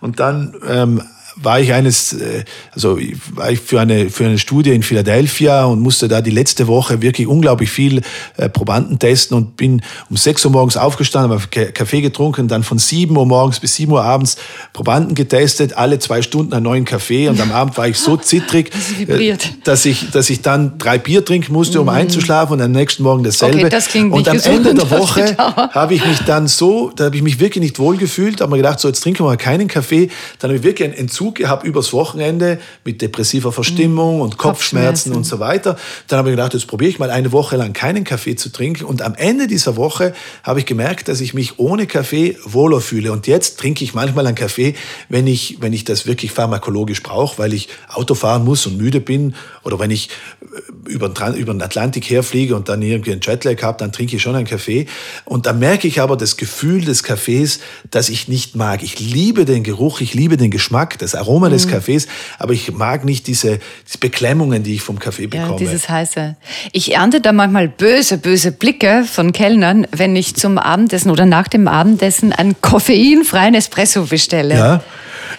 und dann ähm, war ich eines, äh, also war ich für eine, für eine Studie in Philadelphia und musste da die letzte Woche wirklich unglaublich viel äh, Probanden testen und bin um 6 Uhr morgens aufgestanden, habe Kaffee getrunken, dann von 7 Uhr morgens bis 7 Uhr abends Probanden getestet, alle zwei Stunden einen neuen Kaffee und am Abend war ich so *laughs* zittrig, äh, dass ich, dass ich dann drei Bier trinken musste, um mhm. einzuschlafen und am nächsten Morgen dasselbe. Okay, das klingt und am Ende der Woche habe ich mich dann so, da habe ich mich wirklich nicht wohl gefühlt, habe mir gedacht, so jetzt trinken wir mal keinen Kaffee, dann habe ich wirklich einen Entzug gehabt übers Wochenende mit depressiver Verstimmung und Kopfschmerzen, Kopfschmerzen, und so weiter. Dann habe ich gedacht, jetzt probiere ich mal eine Woche lang keinen Kaffee zu trinken. Und am Ende dieser Woche habe ich gemerkt, dass ich mich ohne Kaffee wohler fühle. Und jetzt trinke ich manchmal einen Kaffee, wenn ich, wenn ich das wirklich pharmakologisch brauche, weil ich Auto fahren muss und müde bin oder wenn ich äh, über den, über den Atlantik herfliege und dann irgendwie einen Jetlag habe, dann trinke ich schon einen Kaffee. Und da merke ich aber das Gefühl des Kaffees, das ich nicht mag. Ich liebe den Geruch, ich liebe den Geschmack, das Aroma des mhm. Kaffees, aber ich mag nicht diese, diese Beklemmungen, die ich vom Kaffee bekomme. Ja, dieses heiße. Ich ernte da manchmal böse, böse Blicke von Kellnern, wenn ich zum Abendessen oder nach dem Abendessen einen koffeinfreien Espresso bestelle. Ja.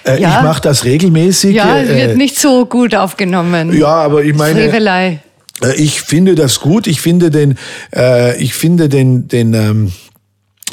Äh, ja. Ich mache das regelmäßig. Ja, es wird äh, nicht so gut aufgenommen. Ja, aber ich meine. Frevelei. Äh, ich finde das gut. Ich finde den, äh, ich finde den, den, ähm,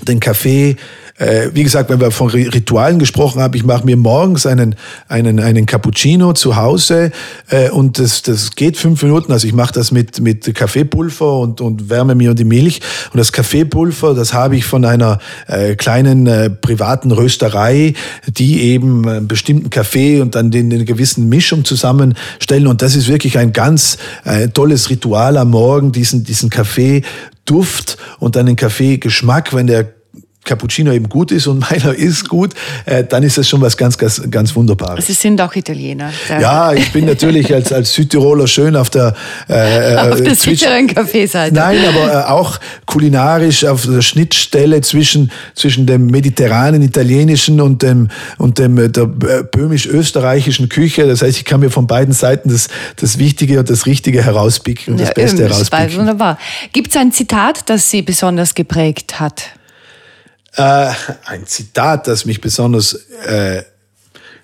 den Kaffee äh, wie gesagt, wenn wir von Ritualen gesprochen haben, ich mache mir morgens einen, einen, einen Cappuccino zu Hause äh, und das, das geht fünf Minuten. Also ich mache das mit, mit Kaffeepulver und, und wärme mir die Milch. Und das Kaffeepulver, das habe ich von einer äh, kleinen äh, privaten Rösterei, die eben einen bestimmten Kaffee und dann den, den gewissen Mischung zusammenstellen. Und das ist wirklich ein ganz äh, tolles Ritual am Morgen, diesen, diesen Kaffee Duft und dann den Kaffeegeschmack, wenn der Cappuccino eben gut ist und *laughs* meiner ist gut, äh, dann ist das schon was ganz, ganz, ganz Wunderbares. Sie sind auch Italiener. Ja, ich bin natürlich als, als Südtiroler schön auf der, äh, auf der sicheren Kaffeeseite. Nein, aber äh, auch kulinarisch auf der Schnittstelle zwischen, zwischen dem mediterranen italienischen und dem, und dem äh, der äh, böhmisch-österreichischen Küche. Das heißt, ich kann mir von beiden Seiten das, das Wichtige und das Richtige herauspicken und ja, das Beste herauspicken. Wunderbar. Gibt es ein Zitat, das Sie besonders geprägt hat? Äh, ein Zitat, das mich besonders äh,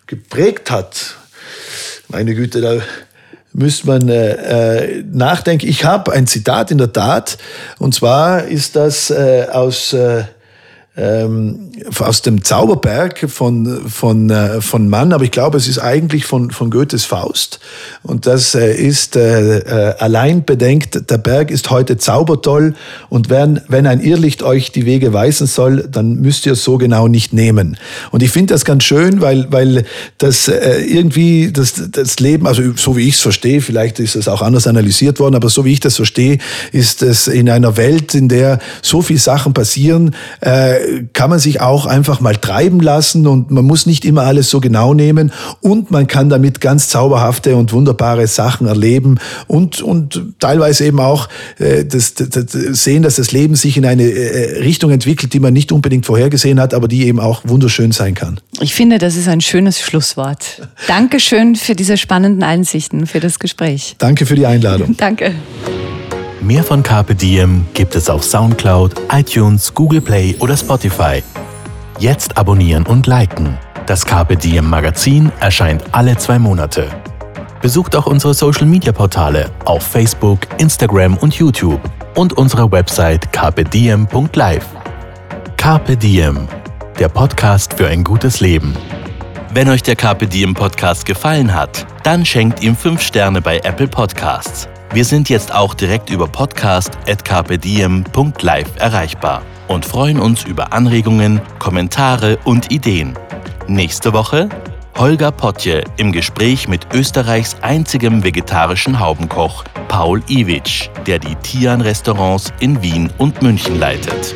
geprägt hat. Meine Güte, da müsste man äh, äh nachdenken. Ich habe ein Zitat in der Tat, und zwar ist das äh, aus äh, ähm, aus dem Zauberberg von, von, äh, von Mann, aber ich glaube, es ist eigentlich von, von Goethes Faust. Und das äh, ist äh, äh, allein bedenkt, der Berg ist heute zaubertoll und wenn, wenn ein Irrlicht euch die Wege weisen soll, dann müsst ihr es so genau nicht nehmen. Und ich finde das ganz schön, weil, weil das äh, irgendwie das, das Leben, also so wie ich es verstehe, vielleicht ist es auch anders analysiert worden, aber so wie ich das verstehe, ist es in einer Welt, in der so viele Sachen passieren, äh, kann man sich auch einfach mal treiben lassen und man muss nicht immer alles so genau nehmen und man kann damit ganz zauberhafte und wunderbare Sachen erleben und, und teilweise eben auch äh, das, das, das sehen, dass das Leben sich in eine äh, Richtung entwickelt, die man nicht unbedingt vorhergesehen hat, aber die eben auch wunderschön sein kann. Ich finde, das ist ein schönes Schlusswort. Dankeschön für diese spannenden Einsichten, für das Gespräch. Danke für die Einladung. *laughs* Danke. Mehr von Carpe Diem gibt es auf Soundcloud, iTunes, Google Play oder Spotify. Jetzt abonnieren und liken. Das Carpe Diem Magazin erscheint alle zwei Monate. Besucht auch unsere Social Media Portale auf Facebook, Instagram und YouTube und unsere Website carpediem.live. Carpe Diem, der Podcast für ein gutes Leben. Wenn euch der Carpe Diem Podcast gefallen hat, dann schenkt ihm 5 Sterne bei Apple Podcasts. Wir sind jetzt auch direkt über podcast.carpediem.live erreichbar und freuen uns über Anregungen, Kommentare und Ideen. Nächste Woche Holger Potje im Gespräch mit Österreichs einzigem vegetarischen Haubenkoch Paul Iwitsch, der die Tian-Restaurants in Wien und München leitet.